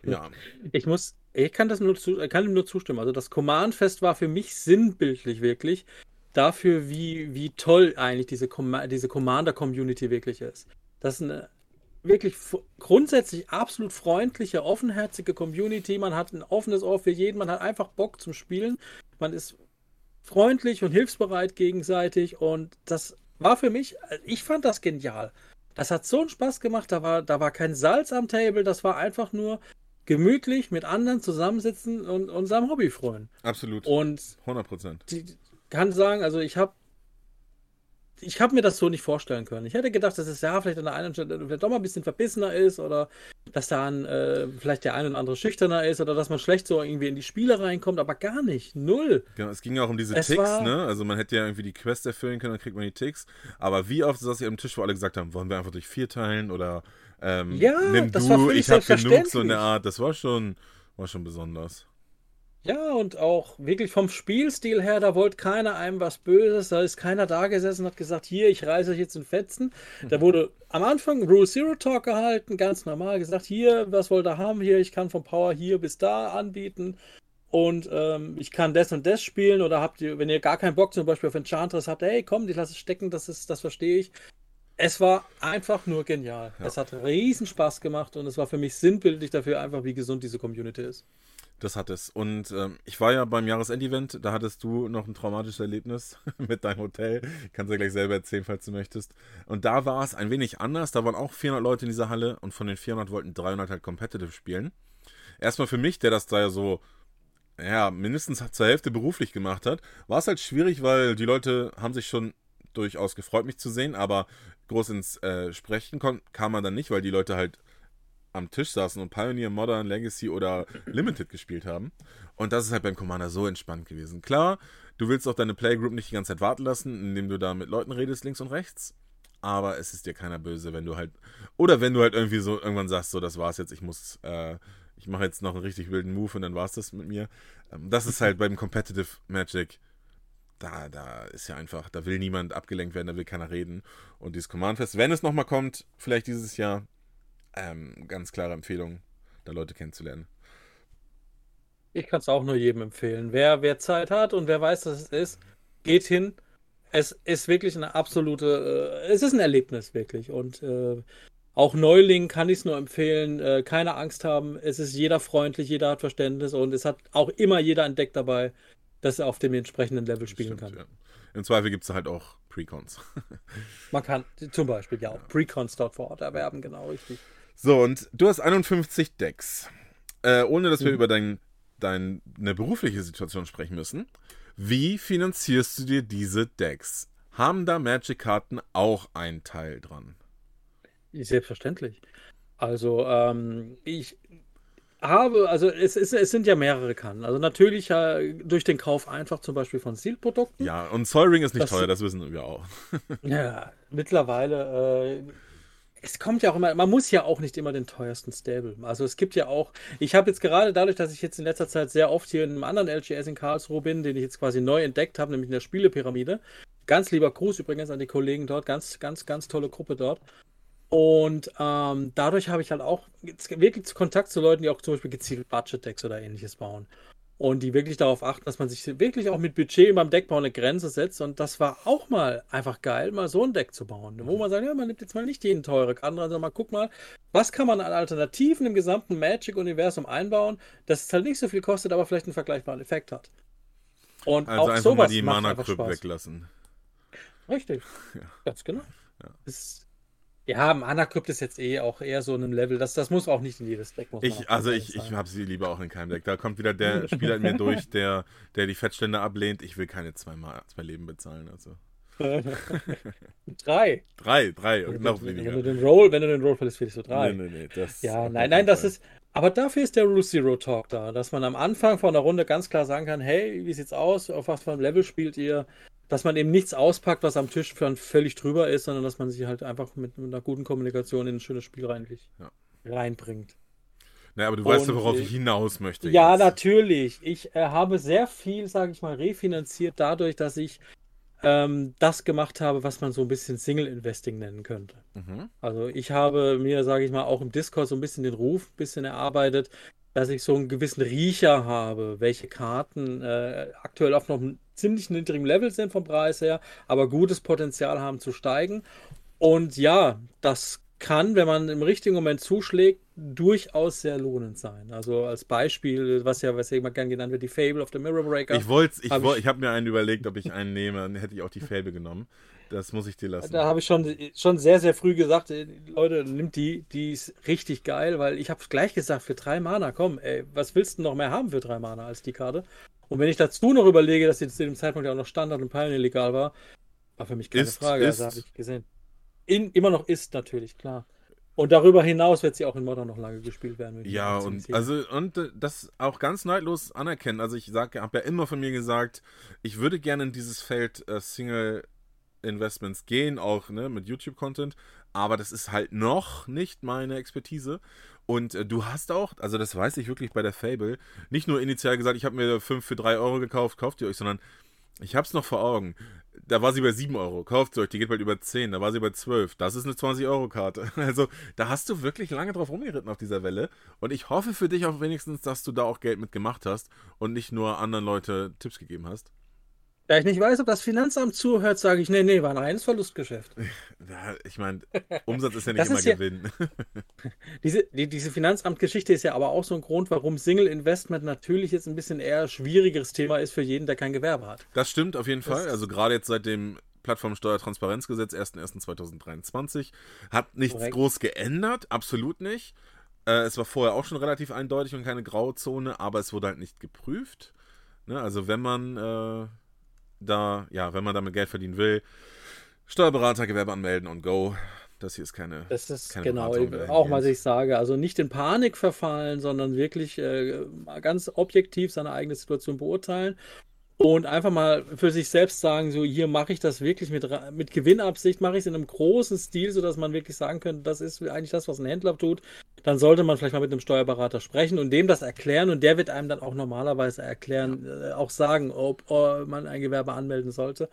Ja. Ich muss, ich kann das nur zu, kann ihm nur zustimmen. Also das Command-Fest war für mich sinnbildlich wirklich dafür, wie, wie toll eigentlich diese, Com diese Commander-Community wirklich ist. Das ist eine wirklich grundsätzlich absolut freundliche, offenherzige Community. Man hat ein offenes Ohr für jeden, man hat einfach Bock zum Spielen. Man ist freundlich und hilfsbereit gegenseitig und das war für mich, ich fand das genial. Das hat so einen Spaß gemacht, da war, da war kein Salz am Table, das war einfach nur gemütlich mit anderen zusammensitzen und unserem Hobby freuen. Absolut. Und 100 Prozent. Kann sagen, also ich habe ich habe mir das so nicht vorstellen können. Ich hätte gedacht, dass es ja vielleicht an der einen Stelle vielleicht doch mal ein bisschen verbissener ist oder dass da äh, vielleicht der eine oder andere schüchterner ist oder dass man schlecht so irgendwie in die Spiele reinkommt, aber gar nicht. Null. Genau, es ging ja auch um diese es Ticks, ne? Also man hätte ja irgendwie die Quest erfüllen können, dann kriegt man die Ticks. Aber wie oft saß ihr am Tisch, wo alle gesagt haben, wollen wir einfach durch vier teilen oder ähm, ja, nimm du, ich habe genug, so eine Art. Das war schon, war schon besonders. Ja, und auch wirklich vom Spielstil her, da wollte keiner einem was Böses. Da ist keiner da gesessen und hat gesagt, hier, ich reiße euch jetzt in Fetzen. Da wurde am Anfang Rule Zero Talk gehalten, ganz normal gesagt, hier, was wollt ihr haben? Hier, ich kann vom Power hier bis da anbieten. Und ähm, ich kann das und das spielen. Oder habt ihr, wenn ihr gar keinen Bock zum Beispiel auf Enchantress habt, hey, komm, die lasse es stecken, das ist, das verstehe ich. Es war einfach nur genial. Ja. Es hat riesen Spaß gemacht und es war für mich sinnbildlich dafür einfach, wie gesund diese Community ist. Das hat es. Und ähm, ich war ja beim Jahresendevent, da hattest du noch ein traumatisches Erlebnis mit deinem Hotel. Kannst du ja gleich selber erzählen, falls du möchtest. Und da war es ein wenig anders. Da waren auch 400 Leute in dieser Halle und von den 400 wollten 300 halt competitive spielen. Erstmal für mich, der das da ja so, ja, mindestens zur Hälfte beruflich gemacht hat, war es halt schwierig, weil die Leute haben sich schon durchaus gefreut, mich zu sehen, aber groß ins äh, Sprechen kam man dann nicht, weil die Leute halt am Tisch saßen und Pioneer, Modern, Legacy oder Limited gespielt haben. Und das ist halt beim Commander so entspannt gewesen. Klar, du willst auch deine Playgroup nicht die ganze Zeit warten lassen, indem du da mit Leuten redest, links und rechts. Aber es ist dir keiner böse, wenn du halt. Oder wenn du halt irgendwie so irgendwann sagst, so, das war's jetzt, ich muss. Äh, ich mache jetzt noch einen richtig wilden Move und dann war's das mit mir. Ähm, das ist halt beim Competitive Magic. Da, da ist ja einfach, da will niemand abgelenkt werden, da will keiner reden. Und dieses Command Fest, wenn es nochmal kommt, vielleicht dieses Jahr, ähm, ganz klare Empfehlung, da Leute kennenzulernen. Ich kann es auch nur jedem empfehlen. Wer, wer Zeit hat und wer weiß, dass es ist, geht hin. Es ist wirklich eine absolute, äh, es ist ein Erlebnis wirklich. Und äh, auch Neulingen kann ich es nur empfehlen. Äh, keine Angst haben. Es ist jeder freundlich, jeder hat Verständnis und es hat auch immer jeder ein Deck dabei, das er auf dem entsprechenden Level spielen stimmt, kann. Ja. Im Zweifel gibt es halt auch Precons. Man kann zum Beispiel ja auch Precons dort vor Ort erwerben, genau richtig. So, und du hast 51 Decks. Äh, ohne dass wir mhm. über dein, deine berufliche Situation sprechen müssen. Wie finanzierst du dir diese Decks? Haben da Magic-Karten auch einen Teil dran? Selbstverständlich. Also, ähm, ich habe, also es, es, es sind ja mehrere Karten. Also natürlich äh, durch den Kauf einfach zum Beispiel von Seal-Produkten. Ja, und Soul ist nicht das, teuer, das wissen wir auch. ja, mittlerweile, äh, es kommt ja auch immer, man muss ja auch nicht immer den teuersten Stable. Also es gibt ja auch, ich habe jetzt gerade dadurch, dass ich jetzt in letzter Zeit sehr oft hier in einem anderen LGS in Karlsruhe bin, den ich jetzt quasi neu entdeckt habe, nämlich in der Spielepyramide. Ganz lieber Gruß übrigens an die Kollegen dort, ganz, ganz, ganz tolle Gruppe dort. Und ähm, dadurch habe ich halt auch wirklich Kontakt zu Leuten, die auch zum Beispiel gezielt Budget-Decks oder ähnliches bauen. Und die wirklich darauf achten, dass man sich wirklich auch mit Budget beim Deckbau eine Grenze setzt. Und das war auch mal einfach geil, mal so ein Deck zu bauen. Wo man sagt, ja, man nimmt jetzt mal nicht jeden teure andere, sondern mal guck mal, was kann man an Alternativen im gesamten Magic-Universum einbauen, dass es halt nicht so viel kostet, aber vielleicht einen vergleichbaren Effekt hat. Und also auch einfach sowas mal die Mana-Crypt weglassen. Richtig. Ja. Ganz genau. Ja. Ja, Mana-Crypt ist jetzt eh auch eher so ein Level, das, das muss auch nicht in jedes Deck. ich, also ich, ich habe sie lieber auch in keinem Deck. Da kommt wieder der Spieler in mir durch, der, der die Fettstände ablehnt. Ich will keine zwei, Mal, zwei Leben bezahlen. Also. drei. Drei, drei und noch weniger. Wenn du den Roll, wenn du den Roll verlierst, fällst du drei. Nee, nee, nee. Das ja, nein, nein, das ist. Aber dafür ist der Rule Zero Talk da, dass man am Anfang von der Runde ganz klar sagen kann, hey, wie sieht's aus? Auf was für einem Level spielt ihr? Dass man eben nichts auspackt, was am Tisch völlig drüber ist, sondern dass man sich halt einfach mit, mit einer guten Kommunikation in ein schönes Spiel reinlich, ja. reinbringt. Naja, aber du weißt ja, worauf ich hinaus möchte. Ja, jetzt. natürlich. Ich äh, habe sehr viel, sage ich mal, refinanziert dadurch, dass ich ähm, das gemacht habe, was man so ein bisschen Single-Investing nennen könnte. Mhm. Also ich habe mir, sage ich mal, auch im Discord so ein bisschen den Ruf ein bisschen erarbeitet, dass ich so einen gewissen Riecher habe, welche Karten äh, aktuell auf noch ziemlich niedrigen Level sind vom Preis her, aber gutes Potenzial haben zu steigen. Und ja, das kann, wenn man im richtigen Moment zuschlägt, durchaus sehr lohnend sein. Also als Beispiel, was ja, was ja immer gern genannt wird, die Fable of the Mirror Breaker. Ich wollte, ich, wollt, ich, ich habe mir einen überlegt, ob ich einen nehme, dann hätte ich auch die Fable genommen. Das muss ich dir lassen. Da habe ich schon, schon sehr, sehr früh gesagt, äh, Leute, nimmt die, die ist richtig geil, weil ich habe gleich gesagt, für drei Mana, komm, ey, was willst du noch mehr haben für drei Mana als die Karte? Und wenn ich dazu noch überlege, dass sie zu dem Zeitpunkt ja auch noch Standard und Pioneer legal war, war für mich keine ist, Frage. Ist. Also habe ich gesehen. In, immer noch ist natürlich, klar. Und darüber hinaus wird sie auch in Modern noch lange gespielt werden. Ja, und also und äh, das auch ganz neidlos anerkennen. Also ich sage, habe ja immer von mir gesagt, ich würde gerne in dieses Feld äh, Single Investments gehen, auch ne, mit YouTube-Content, aber das ist halt noch nicht meine Expertise. Und äh, du hast auch, also das weiß ich wirklich bei der Fable, nicht nur initial gesagt, ich habe mir 5 für 3 Euro gekauft, kauft ihr euch, sondern ich habe es noch vor Augen. Da war sie bei 7 Euro, kauft euch, die geht bald über 10, da war sie bei 12. Das ist eine 20-Euro-Karte. Also da hast du wirklich lange drauf rumgeritten auf dieser Welle. Und ich hoffe für dich auch wenigstens, dass du da auch Geld mit gemacht hast und nicht nur anderen Leute Tipps gegeben hast. Da ich nicht weiß, ob das Finanzamt zuhört, sage ich, nee, nee, war ein reines Verlustgeschäft. Ja, ich meine, Umsatz ist ja nicht immer ja, Gewinn. diese, die, diese Finanzamtgeschichte ist ja aber auch so ein Grund, warum Single Investment natürlich jetzt ein bisschen eher schwierigeres Thema ist für jeden, der kein Gewerbe hat. Das stimmt auf jeden das Fall. Also gerade jetzt seit dem Plattformsteuertransparenzgesetz 1.1.2023 hat nichts korrekt. groß geändert, absolut nicht. Äh, es war vorher auch schon relativ eindeutig und keine Grauzone, aber es wurde halt nicht geprüft. Ne? Also wenn man äh, da, ja, wenn man damit Geld verdienen will, Steuerberater, Gewerbe anmelden und go. Das hier ist keine. Das ist keine genau, auch was ich sage. Also nicht in Panik verfallen, sondern wirklich äh, ganz objektiv seine eigene Situation beurteilen und einfach mal für sich selbst sagen, so hier mache ich das wirklich mit, mit Gewinnabsicht, mache ich es in einem großen Stil, sodass man wirklich sagen könnte, das ist eigentlich das, was ein Händler tut. Dann sollte man vielleicht mal mit einem Steuerberater sprechen und dem das erklären und der wird einem dann auch normalerweise erklären, ja. äh, auch sagen, ob, ob man ein Gewerbe anmelden sollte.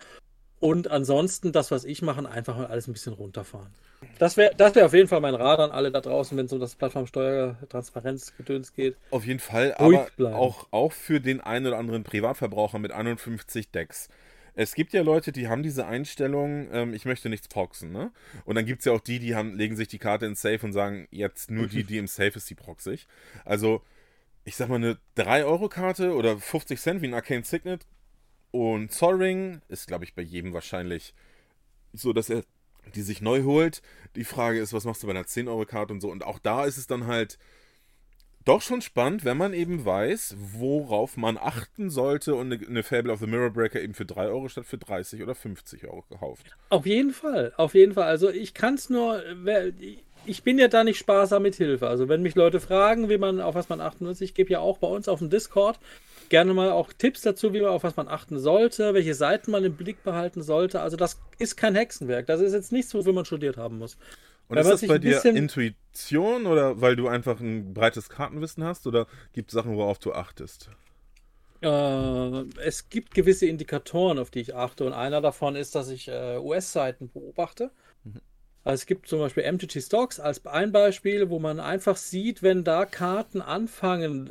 Und ansonsten, das, was ich mache, einfach mal alles ein bisschen runterfahren. Das wäre das wär auf jeden Fall mein Rat an alle da draußen, wenn es um das Plattformsteuer, Transparenzgedöns geht. Auf jeden Fall, aber auch, auch für den einen oder anderen Privatverbraucher mit 51 Decks. Es gibt ja Leute, die haben diese Einstellung, ähm, ich möchte nichts proxen, ne? Und dann gibt es ja auch die, die haben, legen sich die Karte ins Safe und sagen, jetzt nur die, die im Safe ist, die proxig. Also, ich sag mal, eine 3-Euro-Karte oder 50 Cent wie ein Arcane Signet Und Zollring ist, glaube ich, bei jedem wahrscheinlich so, dass er die sich neu holt. Die Frage ist, was machst du bei einer 10-Euro-Karte und so. Und auch da ist es dann halt doch schon spannend, wenn man eben weiß, worauf man achten sollte und eine, Fable of the Mirror Breaker eben für 3 Euro statt für 30 oder 50 Euro gekauft. Auf jeden Fall, auf jeden Fall. Also ich kann es nur, ich bin ja da nicht sparsam mit Hilfe. Also wenn mich Leute fragen, wie man, auf was man achten muss, ich gebe ja auch bei uns auf dem Discord gerne mal auch Tipps dazu, wie man auf was man achten sollte, welche Seiten man im Blick behalten sollte. Also das ist kein Hexenwerk. Das ist jetzt nichts, wofür man studiert haben muss. Und ist das bei dir Intuition oder weil du einfach ein breites Kartenwissen hast oder gibt es Sachen, worauf du achtest? Äh, es gibt gewisse Indikatoren, auf die ich achte und einer davon ist, dass ich äh, US-Seiten beobachte. Mhm. Also es gibt zum Beispiel MTG Stocks als ein Beispiel, wo man einfach sieht, wenn da Karten anfangen,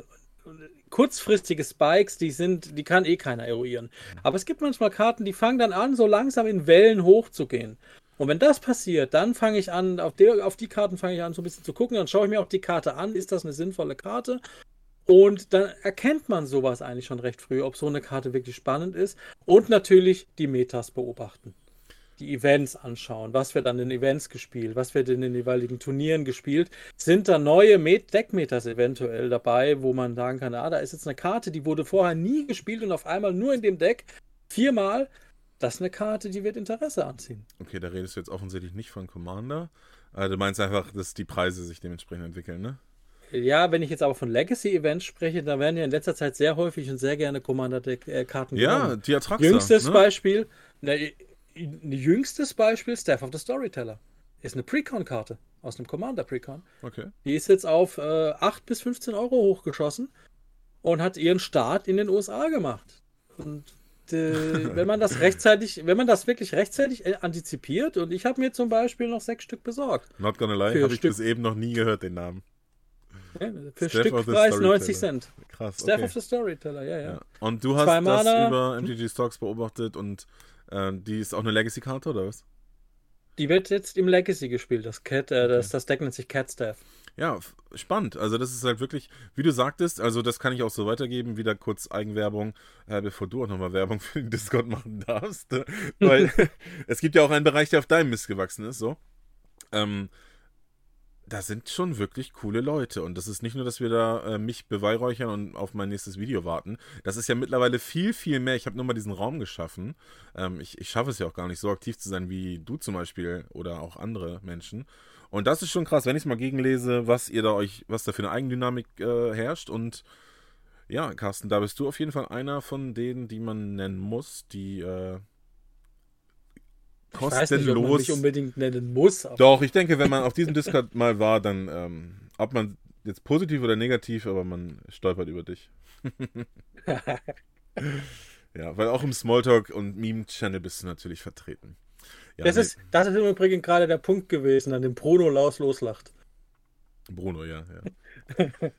kurzfristige Spikes, die sind, die kann eh keiner eruieren. Aber es gibt manchmal Karten, die fangen dann an, so langsam in Wellen hochzugehen. Und wenn das passiert, dann fange ich an, auf, der, auf die Karten fange ich an, so ein bisschen zu gucken. Dann schaue ich mir auch die Karte an. Ist das eine sinnvolle Karte? Und dann erkennt man sowas eigentlich schon recht früh, ob so eine Karte wirklich spannend ist. Und natürlich die Metas beobachten. Die Events anschauen. Was wird an den Events gespielt? Was wird in den jeweiligen Turnieren gespielt? Sind da neue Deck-Metas eventuell dabei, wo man sagen kann, ah, da ist jetzt eine Karte, die wurde vorher nie gespielt und auf einmal nur in dem Deck viermal das ist eine Karte, die wird Interesse anziehen. Okay, da redest du jetzt offensichtlich nicht von Commander. Also du meinst einfach, dass die Preise sich dementsprechend entwickeln, ne? Ja, wenn ich jetzt aber von Legacy-Events spreche, da werden ja in letzter Zeit sehr häufig und sehr gerne Commander-Karten Ja, genommen. die Attraxa. Jüngstes ne? Beispiel, ne, jüngstes Beispiel, Staff of the Storyteller. Ist eine Precon-Karte aus einem Commander-Precon. Okay. Die ist jetzt auf äh, 8 bis 15 Euro hochgeschossen und hat ihren Start in den USA gemacht. Und äh, wenn man das rechtzeitig, wenn man das wirklich rechtzeitig äh, antizipiert, und ich habe mir zum Beispiel noch sechs Stück besorgt. Not gonna lie, habe ich bis eben noch nie gehört, den Namen. Ja, für Staff Stückpreis 90 Cent. Krass. Staff okay. of the Storyteller, ja, ja, ja. Und du hast Zwei das Mana. über MTG Stocks beobachtet und äh, die ist auch eine Legacy-Karte, oder was? Die wird jetzt im Legacy gespielt, das Cat, äh, das, das Deck nennt sich Cat Staff. Ja, spannend. Also das ist halt wirklich, wie du sagtest, also das kann ich auch so weitergeben, wieder kurz Eigenwerbung, äh, bevor du auch nochmal Werbung für den Discord machen darfst. Weil es gibt ja auch einen Bereich, der auf deinem Mist gewachsen ist, so. Ähm, da sind schon wirklich coole Leute. Und das ist nicht nur, dass wir da äh, mich beweihräuchern und auf mein nächstes Video warten. Das ist ja mittlerweile viel, viel mehr. Ich habe nur mal diesen Raum geschaffen. Ähm, ich, ich schaffe es ja auch gar nicht, so aktiv zu sein wie du zum Beispiel oder auch andere Menschen. Und das ist schon krass, wenn ich es mal gegenlese, was ihr da euch, was da für eine Eigendynamik äh, herrscht. Und ja, Carsten, da bist du auf jeden Fall einer von denen, die man nennen muss, die äh, kostenlos. Ich weiß nicht, ob man mich unbedingt nennen muss. Doch, ich denke, wenn man auf diesem Discord mal war, dann, ähm, ob man jetzt positiv oder negativ, aber man stolpert über dich. ja, weil auch im Smalltalk und Meme-Channel bist du natürlich vertreten. Ja, das, nee. ist, das ist im Übrigen gerade der Punkt gewesen, an dem Bruno Laus loslacht. Bruno, ja, ja.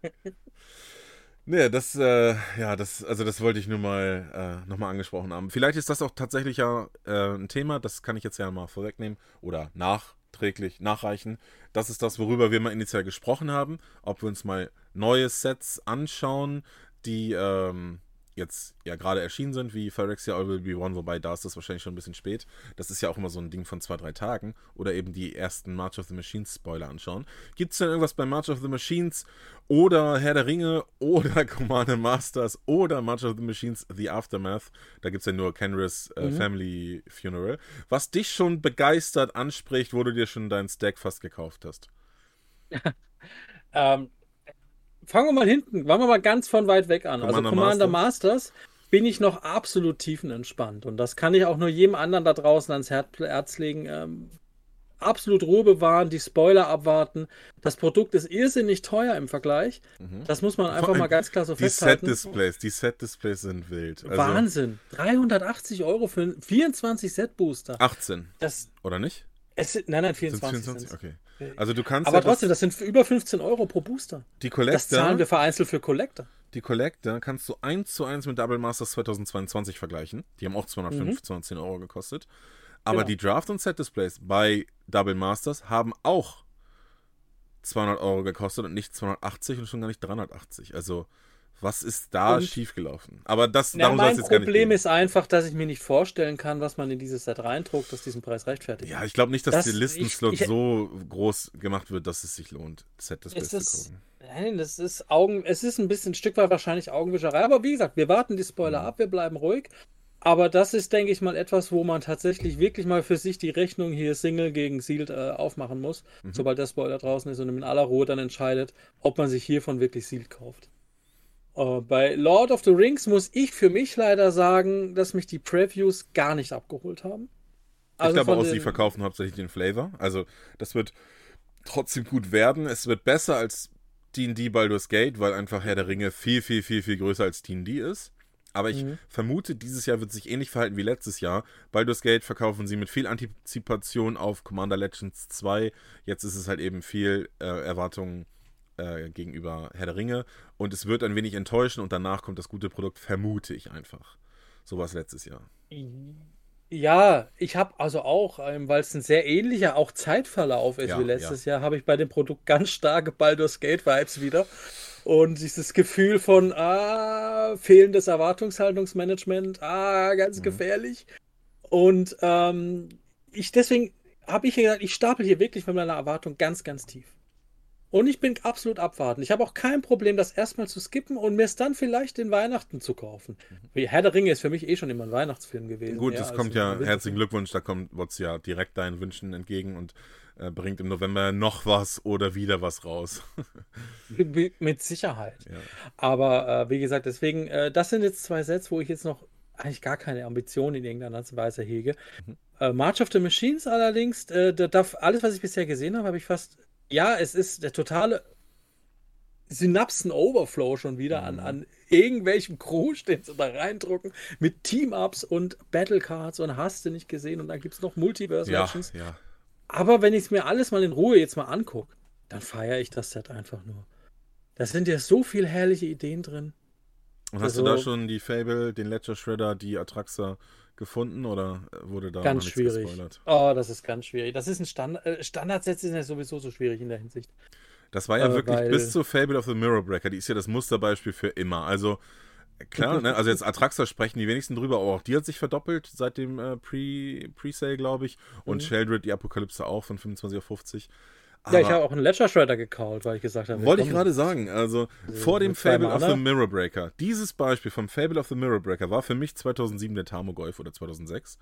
nee, das, äh, ja, das, also das wollte ich nur mal, äh, nochmal angesprochen haben. Vielleicht ist das auch tatsächlich ja äh, ein Thema, das kann ich jetzt ja mal vorwegnehmen oder nachträglich nachreichen. Das ist das, worüber wir mal initial gesprochen haben, ob wir uns mal neue Sets anschauen, die, ähm, jetzt ja gerade erschienen sind, wie Phyrexia All Will Be One, wobei da ist das wahrscheinlich schon ein bisschen spät. Das ist ja auch immer so ein Ding von zwei, drei Tagen. Oder eben die ersten March of the Machines Spoiler anschauen. Gibt es denn irgendwas bei March of the Machines oder Herr der Ringe oder Commander Masters oder March of the Machines The Aftermath? Da gibt es ja nur Kenris äh, mhm. Family Funeral. Was dich schon begeistert anspricht, wo du dir schon deinen Stack fast gekauft hast. ähm, fangen wir mal hinten, fangen wir mal ganz von weit weg an. Commander also Commander Masters. Masters bin ich noch absolut tiefenentspannt. Und das kann ich auch nur jedem anderen da draußen ans Herz legen. Ähm, absolut Ruhe bewahren, die Spoiler abwarten. Das Produkt ist irrsinnig teuer im Vergleich. Mhm. Das muss man einfach mal ganz klar so die festhalten. Die Set-Displays, die Set-Displays sind wild. Also Wahnsinn. 380 Euro für 24 Set-Booster. 18. Das, Oder nicht? Es, nein, nein, 24. 24? Okay. Also du kannst. Aber ja trotzdem, das, das sind über 15 Euro pro Booster. Die Collector. Das zahlen wir vereinzelt für Collector. Die Collector kannst du 1 zu 1 mit Double Masters 2022 vergleichen. Die haben auch 205, mhm. 210 Euro gekostet. Aber genau. die Draft- und Set-Displays bei Double Masters haben auch 200 Euro gekostet und nicht 280 und schon gar nicht 380. Also Was ist da und, schiefgelaufen? Aber das na, darum mein jetzt Problem ist einfach, dass ich mir nicht vorstellen kann, was man in dieses Set reindruckt, dass diesen Preis rechtfertigt. Ja, ich glaube nicht, dass das, der Listenslot so groß gemacht wird, dass es sich lohnt, das Set das Beste zu gucken. Nein, das ist Augen, es ist ein bisschen ein Stück weit wahrscheinlich Augenwischerei, aber wie gesagt, wir warten die Spoiler mhm. ab, wir bleiben ruhig. Aber das ist, denke ich mal, etwas, wo man tatsächlich wirklich mal für sich die Rechnung hier Single gegen Sealed äh, aufmachen muss, mhm. sobald der Spoiler draußen ist und in aller Ruhe dann entscheidet, ob man sich hiervon wirklich Sealed kauft. Uh, bei Lord of the Rings muss ich für mich leider sagen, dass mich die Previews gar nicht abgeholt haben. Also ich glaube auch, sie verkaufen hauptsächlich den Flavor. Also das wird trotzdem gut werden. Es wird besser als D&D Baldur's Gate, weil einfach Herr der Ringe viel, viel, viel, viel größer als D&D ist. Aber ich mhm. vermute, dieses Jahr wird sich ähnlich verhalten wie letztes Jahr. Baldur's Gate verkaufen sie mit viel Antizipation auf Commander Legends 2. Jetzt ist es halt eben viel äh, Erwartungen äh, gegenüber Herr der Ringe. Und es wird ein wenig enttäuschen und danach kommt das gute Produkt, vermute ich einfach. So war es letztes Jahr. Ja, ich habe also auch, ähm, weil es ein sehr ähnlicher auch Zeitverlauf ist ja, wie letztes ja. Jahr, habe ich bei dem Produkt ganz starke Baldur's Gate Vibes wieder. Und dieses Gefühl von, ah, fehlendes Erwartungshaltungsmanagement, ah, ganz mhm. gefährlich. Und ähm, ich deswegen habe ich hier gesagt, ich stapel hier wirklich mit meiner Erwartung ganz, ganz tief. Und ich bin absolut abwarten. Ich habe auch kein Problem, das erstmal zu skippen und mir es dann vielleicht in Weihnachten zu kaufen. Mhm. Herr der Ringe ist für mich eh schon immer ein Weihnachtsfilm gewesen. Gut, das kommt ja, herzlichen Glückwunsch, da kommt Wotz ja direkt deinen Wünschen entgegen und äh, bringt im November noch was oder wieder was raus. Mit Sicherheit. Ja. Aber äh, wie gesagt, deswegen, äh, das sind jetzt zwei Sets, wo ich jetzt noch eigentlich gar keine Ambitionen in irgendeiner Weise hege. Mhm. Äh, March of the Machines allerdings, äh, da darf alles, was ich bisher gesehen habe, habe ich fast ja, es ist der totale Synapsen-Overflow schon wieder an, mhm. an irgendwelchem Krusch, den sie da reindrucken, mit Team-Ups und Battlecards und hast du nicht gesehen und dann gibt es noch Multiverse-Actions. Ja, ja. Aber wenn ich es mir alles mal in Ruhe jetzt mal angucke, dann feiere ich das Set einfach nur. Da sind ja so viele herrliche Ideen drin. Und hast also, du da schon die Fable, den Ledger Shredder, die Atraxa gefunden oder wurde da ganz schwierig? Gespoilert? Oh, das ist ganz schwierig. Das ist ein Standard. Äh, Standardsätze sind ja sowieso so schwierig in der Hinsicht. Das war ja äh, wirklich bis zu Fable of the Mirror Breaker. Die ist ja das Musterbeispiel für immer. Also klar, ne? also jetzt Atraxa sprechen die wenigsten drüber, aber auch die hat sich verdoppelt seit dem äh, Pre-Sale, glaube ich. Und mhm. Sheldred, die Apokalypse auch von 25 auf 50. Aber ja, ich habe auch einen Ledger Shredder gekauft, weil ich gesagt habe. Wollte ich gerade sagen. Also vor dem Fable of the Mirror Breaker. Dieses Beispiel vom Fable of the Mirror Breaker war für mich 2007 der Tamogolf oder 2006.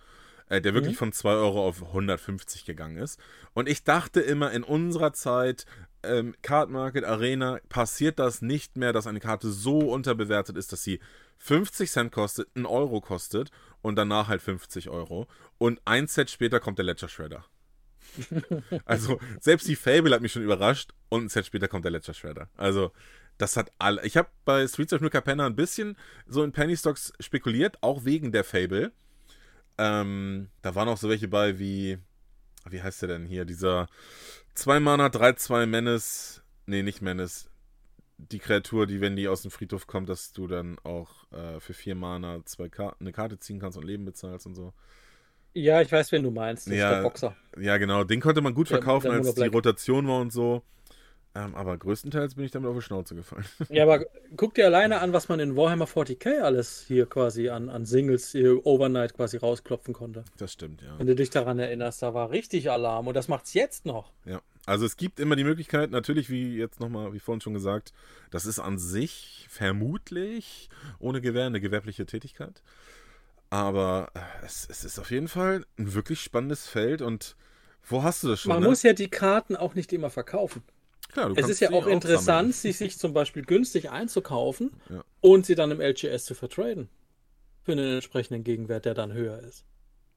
Äh, der wirklich mhm. von 2 Euro auf 150 gegangen ist. Und ich dachte immer, in unserer Zeit, ähm, Card Market, Arena, passiert das nicht mehr, dass eine Karte so unterbewertet ist, dass sie 50 Cent kostet, 1 Euro kostet und danach halt 50 Euro. Und ein Set später kommt der Ledger Shredder. Also, selbst die Fable hat mich schon überrascht und ein Set später kommt der Ledger Shredder. Also, das hat alle. Ich habe bei Streets of Nuka Penna ein bisschen so in Penny Stocks spekuliert, auch wegen der Fable. Ähm, da waren auch so welche bei wie. Wie heißt der denn hier? Dieser 2 Mana, 3-2 Menace. Nee, nicht Menace. Die Kreatur, die, wenn die aus dem Friedhof kommt, dass du dann auch äh, für 4 Mana zwei Ka eine Karte ziehen kannst und Leben bezahlst und so. Ja, ich weiß, wen du meinst. Das ja, ist der Boxer. Ja, genau. Den konnte man gut verkaufen, der, der als die Rotation war und so. Ähm, aber größtenteils bin ich damit auf die Schnauze gefallen. Ja, aber guck dir alleine an, was man in Warhammer 40k alles hier quasi an, an Singles hier overnight quasi rausklopfen konnte. Das stimmt, ja. Wenn du dich daran erinnerst, da war richtig Alarm und das macht's jetzt noch. Ja. Also es gibt immer die Möglichkeit, natürlich, wie jetzt nochmal, wie vorhin schon gesagt, das ist an sich vermutlich ohne Gewehr eine gewerbliche Tätigkeit. Aber äh, es, es, ist auf jeden Fall ein wirklich spannendes Feld und wo hast du das schon? Man ne? muss ja die Karten auch nicht immer verkaufen. Klar, es ist ja auch interessant, sie sich zum Beispiel günstig einzukaufen ja. und sie dann im LGS zu vertraden. Für einen entsprechenden Gegenwert, der dann höher ist.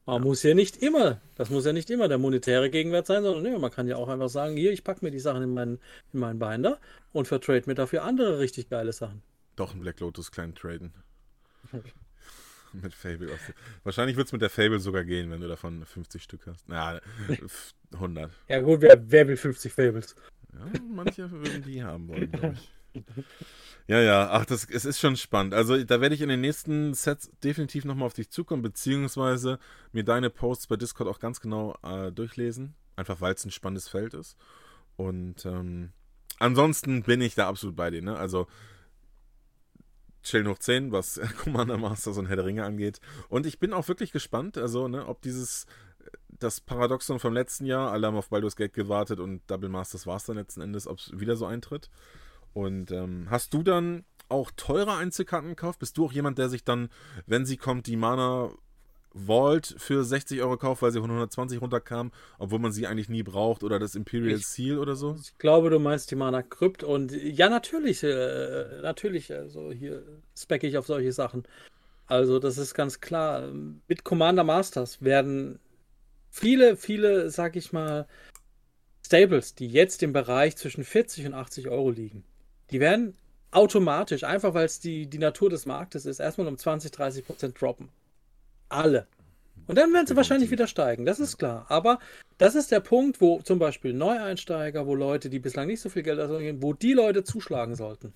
Man ja. muss ja nicht immer, das muss ja nicht immer der monetäre Gegenwert sein, sondern nee, man kann ja auch einfach sagen, hier, ich packe mir die Sachen in meinen, in meinen Binder und vertrade mir dafür andere richtig geile Sachen. Doch ein Black Lotus klein traden. mit Fable. Wahrscheinlich wird es mit der Fable sogar gehen, wenn du davon 50 Stück hast. Ja, 100. Ja gut, wer, wer will 50 Fables? Ja, manche würden die haben wollen, glaube ich. Ja, ja, ach, das, es ist schon spannend. Also, da werde ich in den nächsten Sets definitiv nochmal auf dich zukommen, beziehungsweise mir deine Posts bei Discord auch ganz genau äh, durchlesen. Einfach weil es ein spannendes Feld ist. Und ähm, ansonsten bin ich da absolut bei dir. Ne? Also, chillen hoch 10, was Commander Masters und Herr der Ringe angeht. Und ich bin auch wirklich gespannt, also, ne, ob dieses, das Paradoxon vom letzten Jahr, alle haben auf Baldur's Gate gewartet und Double Masters war es dann letzten Endes, ob es wieder so eintritt. Und ähm, hast du dann auch teure Einzelkarten gekauft? Bist du auch jemand, der sich dann, wenn sie kommt, die Mana Vault für 60 Euro kauft, weil sie von 120 runterkam, obwohl man sie eigentlich nie braucht oder das Imperial ich, Seal oder so? Ich glaube, du meinst die Mana Crypt und ja, natürlich, äh, natürlich, also hier specke ich auf solche Sachen. Also, das ist ganz klar. Mit Commander Masters werden viele, viele, sag ich mal, Stables, die jetzt im Bereich zwischen 40 und 80 Euro liegen, die werden automatisch, einfach weil es die, die Natur des Marktes ist, erstmal um 20, 30 Prozent droppen. Alle. Und dann werden sie wahrscheinlich wieder steigen, das ist klar. Aber das ist der Punkt, wo zum Beispiel Neueinsteiger, wo Leute, die bislang nicht so viel Geld ausgeben, wo die Leute zuschlagen sollten.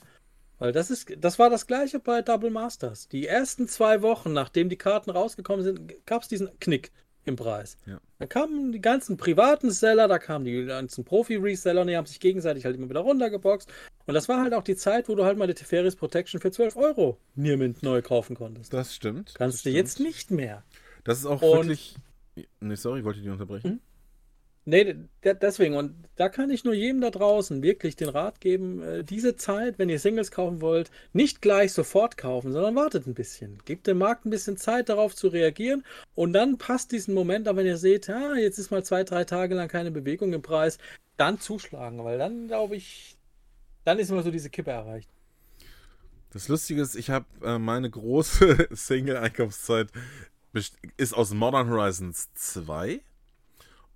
Weil das ist, das war das gleiche bei Double Masters. Die ersten zwei Wochen, nachdem die Karten rausgekommen sind, gab es diesen Knick im Preis. Ja. Da kamen die ganzen privaten Seller, da kamen die ganzen Profi-Reseller und die haben sich gegenseitig halt immer wieder runtergeboxt. Und das war halt auch die Zeit, wo du halt mal die Teferis Protection für 12 Euro Niermint neu kaufen konntest. Das stimmt. Kannst das du stimmt. jetzt nicht mehr. Das ist auch und, wirklich. Nee, sorry, wollte ich dich unterbrechen. Nee, deswegen. Und da kann ich nur jedem da draußen wirklich den Rat geben, äh, diese Zeit, wenn ihr Singles kaufen wollt, nicht gleich sofort kaufen, sondern wartet ein bisschen. Gebt dem Markt ein bisschen Zeit, darauf zu reagieren. Und dann passt diesen Moment, aber wenn ihr seht, ja, jetzt ist mal zwei, drei Tage lang keine Bewegung im Preis, dann zuschlagen, weil dann glaube ich, dann ist immer so diese Kippe erreicht. Das Lustige ist, ich habe äh, meine große Single-Einkaufszeit ist aus Modern Horizons 2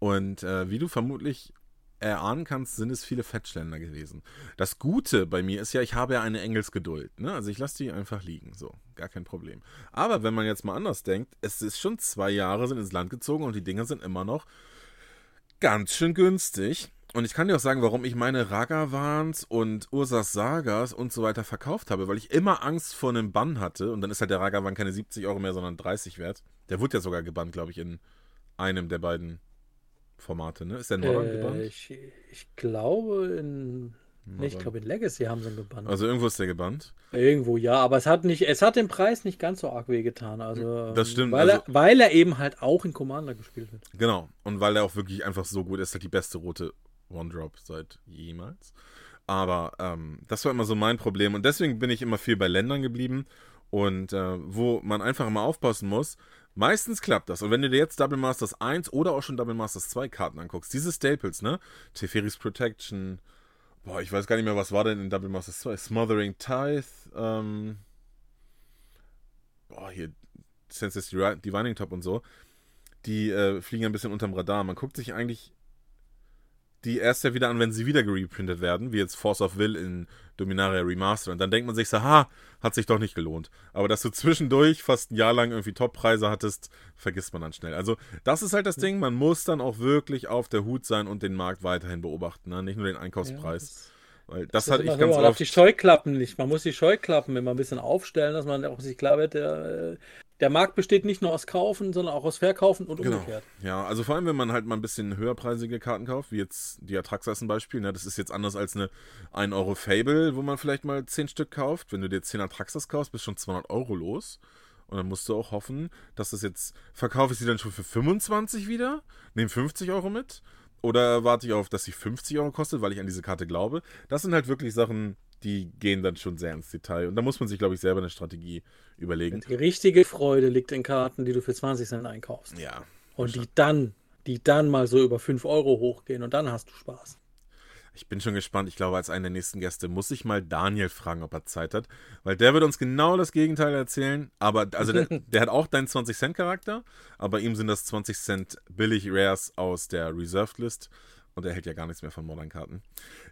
und äh, wie du vermutlich erahnen kannst, sind es viele Fettschländer gewesen. Das Gute bei mir ist ja, ich habe ja eine Engelsgeduld. Ne? Also ich lasse die einfach liegen. So, gar kein Problem. Aber wenn man jetzt mal anders denkt, es ist schon zwei Jahre sind ins Land gezogen und die Dinger sind immer noch ganz schön günstig. Und ich kann dir auch sagen, warum ich meine Ragavans und Ursas Sagas und so weiter verkauft habe, weil ich immer Angst vor einem Bann hatte. Und dann ist halt der Ragavan keine 70 Euro mehr, sondern 30 wert. Der wurde ja sogar gebannt, glaube ich, in einem der beiden Formate, ne? Ist der Nordern äh, gebannt? Ich, ich glaube in. Nee, ich glaube in Legacy haben sie ihn gebannt. Also irgendwo ist der gebannt. Irgendwo ja, aber es hat nicht, es hat den Preis nicht ganz so arg wehgetan. Also das stimmt. Weil, also, er, weil er eben halt auch in Commander gespielt wird. Genau. Und weil er auch wirklich einfach so gut ist, halt die beste rote One-Drop seit jemals. Aber ähm, das war immer so mein Problem. Und deswegen bin ich immer viel bei Ländern geblieben. Und äh, wo man einfach immer aufpassen muss, Meistens klappt das. Und wenn du dir jetzt Double Masters 1 oder auch schon Double Masters 2 Karten anguckst, diese Staples, ne? Teferis Protection, boah, ich weiß gar nicht mehr, was war denn in Double Masters 2? Smothering Tithe, ähm, boah, hier, Census Divining Top und so, die äh, fliegen ein bisschen unterm Radar. Man guckt sich eigentlich die erst ja wieder an, wenn sie wieder gereprintet werden, wie jetzt Force of Will in Dominaria Remaster. Und dann denkt man sich so, ha, hat sich doch nicht gelohnt. Aber dass du zwischendurch fast ein Jahr lang irgendwie Top-Preise hattest, vergisst man dann schnell. Also, das ist halt das Ding, man muss dann auch wirklich auf der Hut sein und den Markt weiterhin beobachten, ne? nicht nur den Einkaufspreis. Ja, Weil das, das hatte ich ganz so, oft. die Scheuklappen nicht. Man muss die Scheuklappen immer ein bisschen aufstellen, dass man auch sich klar wird, der, der Markt besteht nicht nur aus Kaufen, sondern auch aus Verkaufen und genau. umgekehrt. Ja, also vor allem, wenn man halt mal ein bisschen höherpreisige Karten kauft, wie jetzt die Atraxa ein Beispiel, ne, das ist jetzt anders als eine 1 Euro Fable, wo man vielleicht mal 10 Stück kauft. Wenn du dir 10 Atraxas kaufst, bist du schon 200 Euro los. Und dann musst du auch hoffen, dass das jetzt, verkaufe ich sie dann schon für 25 wieder, nehme 50 Euro mit oder warte ich auf, dass sie 50 Euro kostet, weil ich an diese Karte glaube. Das sind halt wirklich Sachen, die gehen dann schon sehr ins Detail. Und da muss man sich, glaube ich, selber eine Strategie überlegen. Die richtige Freude liegt in Karten, die du für 20 Cent einkaufst. Ja. Und die dann, die dann mal so über 5 Euro hochgehen und dann hast du Spaß. Ich bin schon gespannt. Ich glaube, als einen der nächsten Gäste muss ich mal Daniel fragen, ob er Zeit hat. Weil der wird uns genau das Gegenteil erzählen. Aber, also der, der hat auch deinen 20-Cent-Charakter, aber ihm sind das 20 Cent billig Rares aus der Reserved List. Und er hält ja gar nichts mehr von Modern-Karten.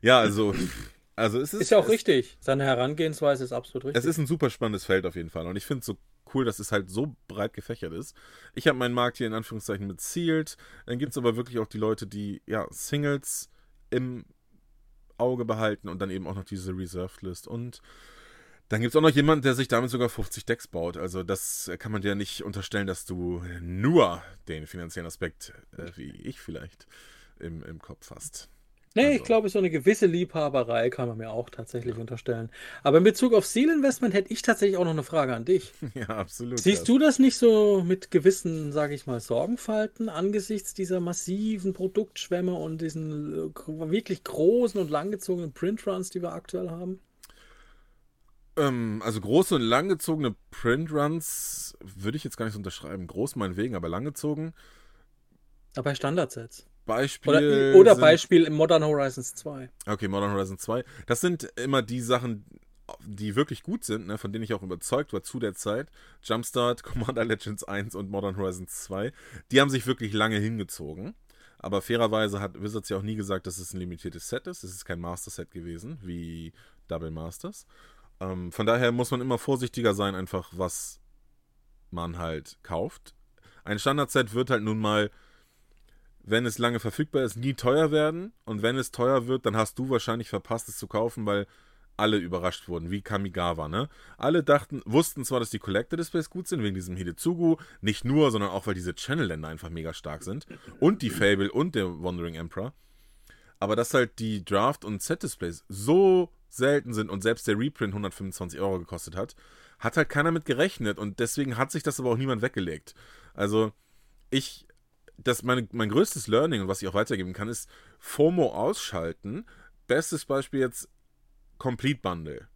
Ja, also also es ist, ist ja auch es, richtig. Seine Herangehensweise ist absolut richtig. Es ist ein super spannendes Feld auf jeden Fall. Und ich finde es so cool, dass es halt so breit gefächert ist. Ich habe meinen Markt hier in Anführungszeichen mit Sealed. Dann gibt es aber wirklich auch die Leute, die ja Singles im Auge behalten und dann eben auch noch diese Reserved List. Und dann gibt es auch noch jemanden, der sich damit sogar 50 Decks baut. Also das kann man dir nicht unterstellen, dass du nur den finanziellen Aspekt, äh, wie ich vielleicht, im, im Kopf hast. Nee, also. ich glaube, so eine gewisse Liebhaberei kann man mir auch tatsächlich unterstellen. Aber in Bezug auf Seal Investment hätte ich tatsächlich auch noch eine Frage an dich. Ja, absolut. Siehst das. du das nicht so mit gewissen, sage ich mal, Sorgenfalten angesichts dieser massiven Produktschwämme und diesen äh, wirklich großen und langgezogenen Printruns, die wir aktuell haben? Ähm, also große und langgezogene Printruns würde ich jetzt gar nicht so unterschreiben. Groß meinetwegen, aber langgezogen. Aber bei Standardsets. Beispiel. Oder, oder sind, Beispiel im Modern Horizons 2. Okay, Modern Horizons 2. Das sind immer die Sachen, die wirklich gut sind, ne, von denen ich auch überzeugt war zu der Zeit. Jumpstart, Commander Legends 1 und Modern Horizons 2. Die haben sich wirklich lange hingezogen. Aber fairerweise hat Wizards ja auch nie gesagt, dass es ein limitiertes Set ist. Es ist kein Master-Set gewesen, wie Double Masters. Ähm, von daher muss man immer vorsichtiger sein, einfach was man halt kauft. Ein Standard-Set wird halt nun mal wenn es lange verfügbar ist, nie teuer werden. Und wenn es teuer wird, dann hast du wahrscheinlich verpasst, es zu kaufen, weil alle überrascht wurden, wie Kamigawa, ne? Alle dachten, wussten zwar, dass die Collector Displays gut sind, wegen diesem Hidetsugu, nicht nur, sondern auch, weil diese Channel-Länder einfach mega stark sind. Und die Fable und der Wandering Emperor. Aber dass halt die Draft- und Set-Displays so selten sind und selbst der Reprint 125 Euro gekostet hat, hat halt keiner mit gerechnet und deswegen hat sich das aber auch niemand weggelegt. Also, ich das meine, mein größtes Learning und was ich auch weitergeben kann, ist FOMO ausschalten. Bestes Beispiel jetzt Complete Bundle.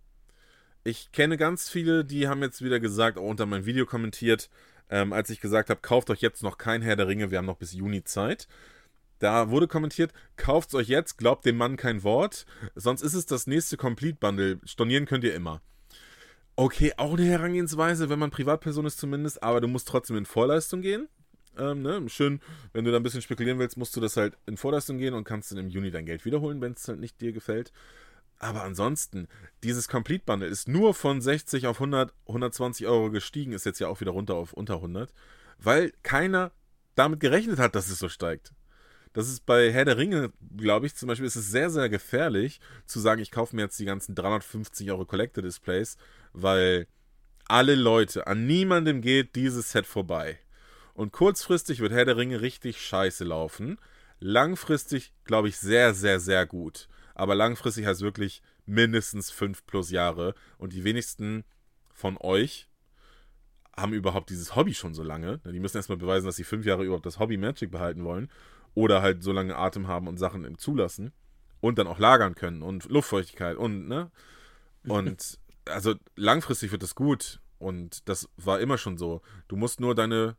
Ich kenne ganz viele, die haben jetzt wieder gesagt, auch unter mein Video kommentiert, ähm, als ich gesagt habe, kauft euch jetzt noch kein Herr der Ringe, wir haben noch bis Juni Zeit. Da wurde kommentiert, kauft es euch jetzt, glaubt dem Mann kein Wort, sonst ist es das nächste Complete Bundle. Stornieren könnt ihr immer. Okay, auch eine Herangehensweise, wenn man Privatperson ist zumindest, aber du musst trotzdem in Vorleistung gehen. Ähm, ne? Schön, wenn du da ein bisschen spekulieren willst, musst du das halt in Vorleistung gehen und kannst dann im Juni dein Geld wiederholen, wenn es halt nicht dir gefällt. Aber ansonsten, dieses Complete Bundle ist nur von 60 auf 100, 120 Euro gestiegen, ist jetzt ja auch wieder runter auf unter 100, weil keiner damit gerechnet hat, dass es so steigt. Das ist bei Herr der Ringe, glaube ich, zum Beispiel, ist es sehr, sehr gefährlich zu sagen, ich kaufe mir jetzt die ganzen 350 Euro Collector Displays, weil alle Leute, an niemandem geht dieses Set vorbei. Und kurzfristig wird Herr der Ringe richtig scheiße laufen. Langfristig, glaube ich, sehr, sehr, sehr gut. Aber langfristig heißt wirklich mindestens fünf plus Jahre. Und die wenigsten von euch haben überhaupt dieses Hobby schon so lange. Die müssen erstmal beweisen, dass sie fünf Jahre überhaupt das Hobby Magic behalten wollen. Oder halt so lange Atem haben und Sachen zulassen. Und dann auch lagern können und Luftfeuchtigkeit und, ne? Und also langfristig wird das gut. Und das war immer schon so. Du musst nur deine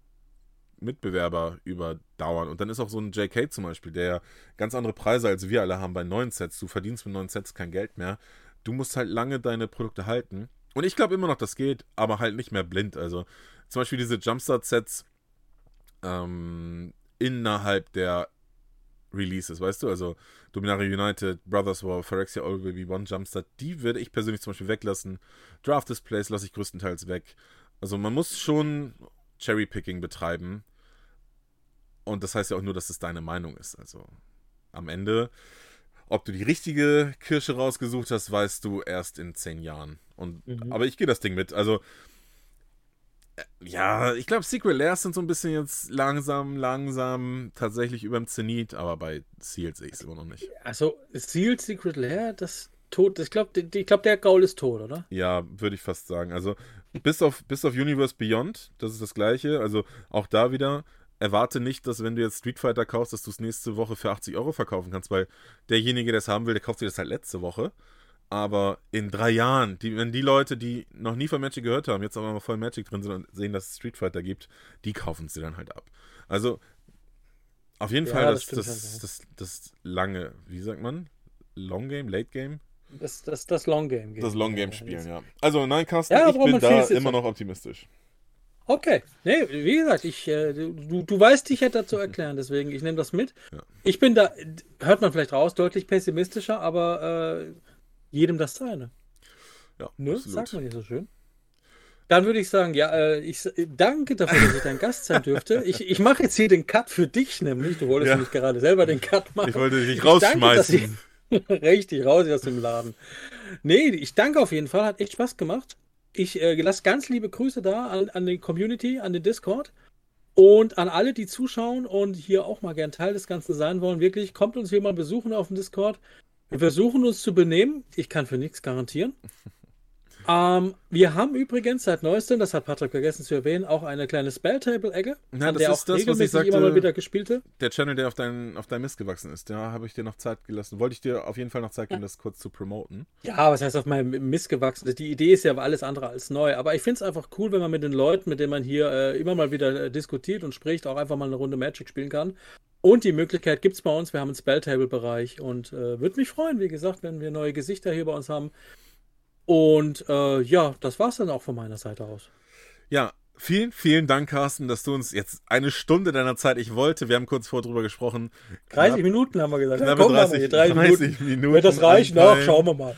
Mitbewerber überdauern. Und dann ist auch so ein JK zum Beispiel, der ganz andere Preise als wir alle haben bei neuen Sets. Du verdienst mit neuen Sets kein Geld mehr. Du musst halt lange deine Produkte halten. Und ich glaube immer noch, das geht, aber halt nicht mehr blind. Also zum Beispiel diese Jumpstart-Sets ähm, innerhalb der Releases, weißt du? Also Dominaria United, Brothers War, Phyrexia All Will Be One Jumpstart, die würde ich persönlich zum Beispiel weglassen. Draft Displays lasse ich größtenteils weg. Also man muss schon Cherry-Picking betreiben und das heißt ja auch nur, dass es deine Meinung ist. Also am Ende, ob du die richtige Kirsche rausgesucht hast, weißt du erst in zehn Jahren. Und, mhm. Aber ich gehe das Ding mit. Also, äh, ja, ich glaube, Secret Lairs sind so ein bisschen jetzt langsam, langsam tatsächlich über dem Zenit, aber bei Sealed sehe ich es immer noch nicht. Also, Sealed Secret Lair, das tot. Ich glaube, ich glaub, der Gaul ist tot, oder? Ja, würde ich fast sagen. Also, bis auf, bis auf Universe Beyond, das ist das gleiche. Also, auch da wieder erwarte nicht, dass wenn du jetzt Street Fighter kaufst, dass du es nächste Woche für 80 Euro verkaufen kannst, weil derjenige, der es haben will, der kauft sich das halt letzte Woche. Aber in drei Jahren, die, wenn die Leute, die noch nie von Magic gehört haben, jetzt aber mal voll Magic drin sind und sehen, dass es Street Fighter gibt, die kaufen sie dann halt ab. Also auf jeden ja, Fall das, das, das, das, das lange, wie sagt man? Long Game, Late Game? Das, das, das Long Game. Das Long Game spielen, ja. Also nein, Carsten, ja, ich bin da immer noch optimistisch. Okay, nee, wie gesagt, ich, äh, du, du weißt, ich hätte dazu erklären, deswegen ich nehme das mit. Ja. Ich bin da, hört man vielleicht raus, deutlich pessimistischer, aber äh, jedem das seine. Ja, ne? sagt man nicht so schön. Dann würde ich sagen, ja, äh, ich danke dafür, dass ich dein Gast sein dürfte. Ich, ich mache jetzt hier den Cut für dich, nämlich. Du wolltest ja. nämlich gerade selber den Cut machen. Ich wollte dich rausschmeißen. Danke, ich, richtig, raus aus dem Laden. Nee, ich danke auf jeden Fall, hat echt Spaß gemacht. Ich äh, lasse ganz liebe Grüße da an, an die Community, an den Discord. Und an alle, die zuschauen und hier auch mal gern Teil des Ganzen sein wollen, wirklich, kommt uns hier mal besuchen auf dem Discord. Wir versuchen uns zu benehmen. Ich kann für nichts garantieren. Ähm, wir haben übrigens seit neuestem, das hat Patrick vergessen zu erwähnen, auch eine kleine Spelltable-Ecke, ja, an der auch das, regelmäßig sagte, immer mal wieder gespielte. Der Channel, der auf dein, auf dein Mist gewachsen ist, da habe ich dir noch Zeit gelassen. Wollte ich dir auf jeden Fall noch Zeit geben, das kurz zu promoten. Ja, was heißt auf meinem Mist gewachsen? Die Idee ist ja alles andere als neu, aber ich finde es einfach cool, wenn man mit den Leuten, mit denen man hier äh, immer mal wieder äh, diskutiert und spricht, auch einfach mal eine Runde Magic spielen kann. Und die Möglichkeit gibt es bei uns, wir haben einen Spelltable-Bereich und äh, würde mich freuen, wie gesagt, wenn wir neue Gesichter hier bei uns haben. Und äh, ja, das war es dann auch von meiner Seite aus. Ja, vielen, vielen Dank, Carsten, dass du uns jetzt eine Stunde deiner Zeit, ich wollte, wir haben kurz vorher drüber gesprochen. 30 knapp, Minuten haben wir gesagt. Ja, komm, 30, hier, 30, 30 Minuten. Minuten. Wird das reichen? Ach, schauen wir mal.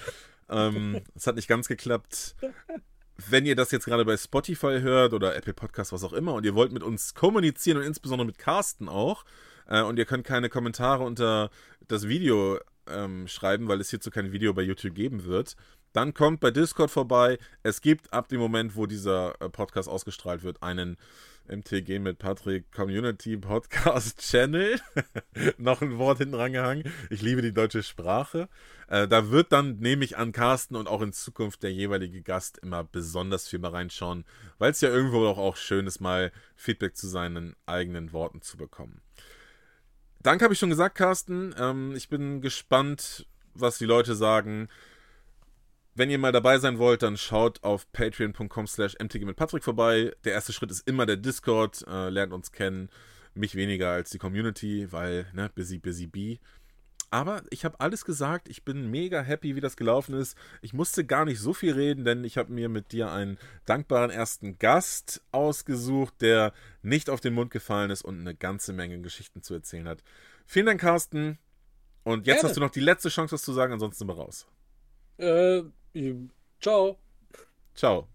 Ähm, es hat nicht ganz geklappt. Wenn ihr das jetzt gerade bei Spotify hört oder Apple Podcast, was auch immer, und ihr wollt mit uns kommunizieren und insbesondere mit Carsten auch, äh, und ihr könnt keine Kommentare unter das Video ähm, schreiben, weil es hierzu kein Video bei YouTube geben wird, dann kommt bei Discord vorbei. Es gibt ab dem Moment, wo dieser äh, Podcast ausgestrahlt wird, einen MTG mit Patrick Community Podcast Channel. Noch ein Wort hinten rangehangen. Ich liebe die deutsche Sprache. Äh, da wird dann, nehme ich an, Carsten und auch in Zukunft der jeweilige Gast immer besonders viel mal reinschauen, weil es ja irgendwo auch, auch schön ist, mal Feedback zu seinen eigenen Worten zu bekommen. Danke habe ich schon gesagt, Carsten. Ähm, ich bin gespannt, was die Leute sagen. Wenn ihr mal dabei sein wollt, dann schaut auf patreon.com slash mtg mit Patrick vorbei. Der erste Schritt ist immer der Discord. Äh, lernt uns kennen. Mich weniger als die Community, weil, ne, busy, busy bee. Aber ich habe alles gesagt. Ich bin mega happy, wie das gelaufen ist. Ich musste gar nicht so viel reden, denn ich habe mir mit dir einen dankbaren ersten Gast ausgesucht, der nicht auf den Mund gefallen ist und eine ganze Menge Geschichten zu erzählen hat. Vielen Dank, Carsten. Und jetzt Gerne. hast du noch die letzte Chance, was zu sagen, ansonsten sind wir raus. Äh, Ciao. Ciao.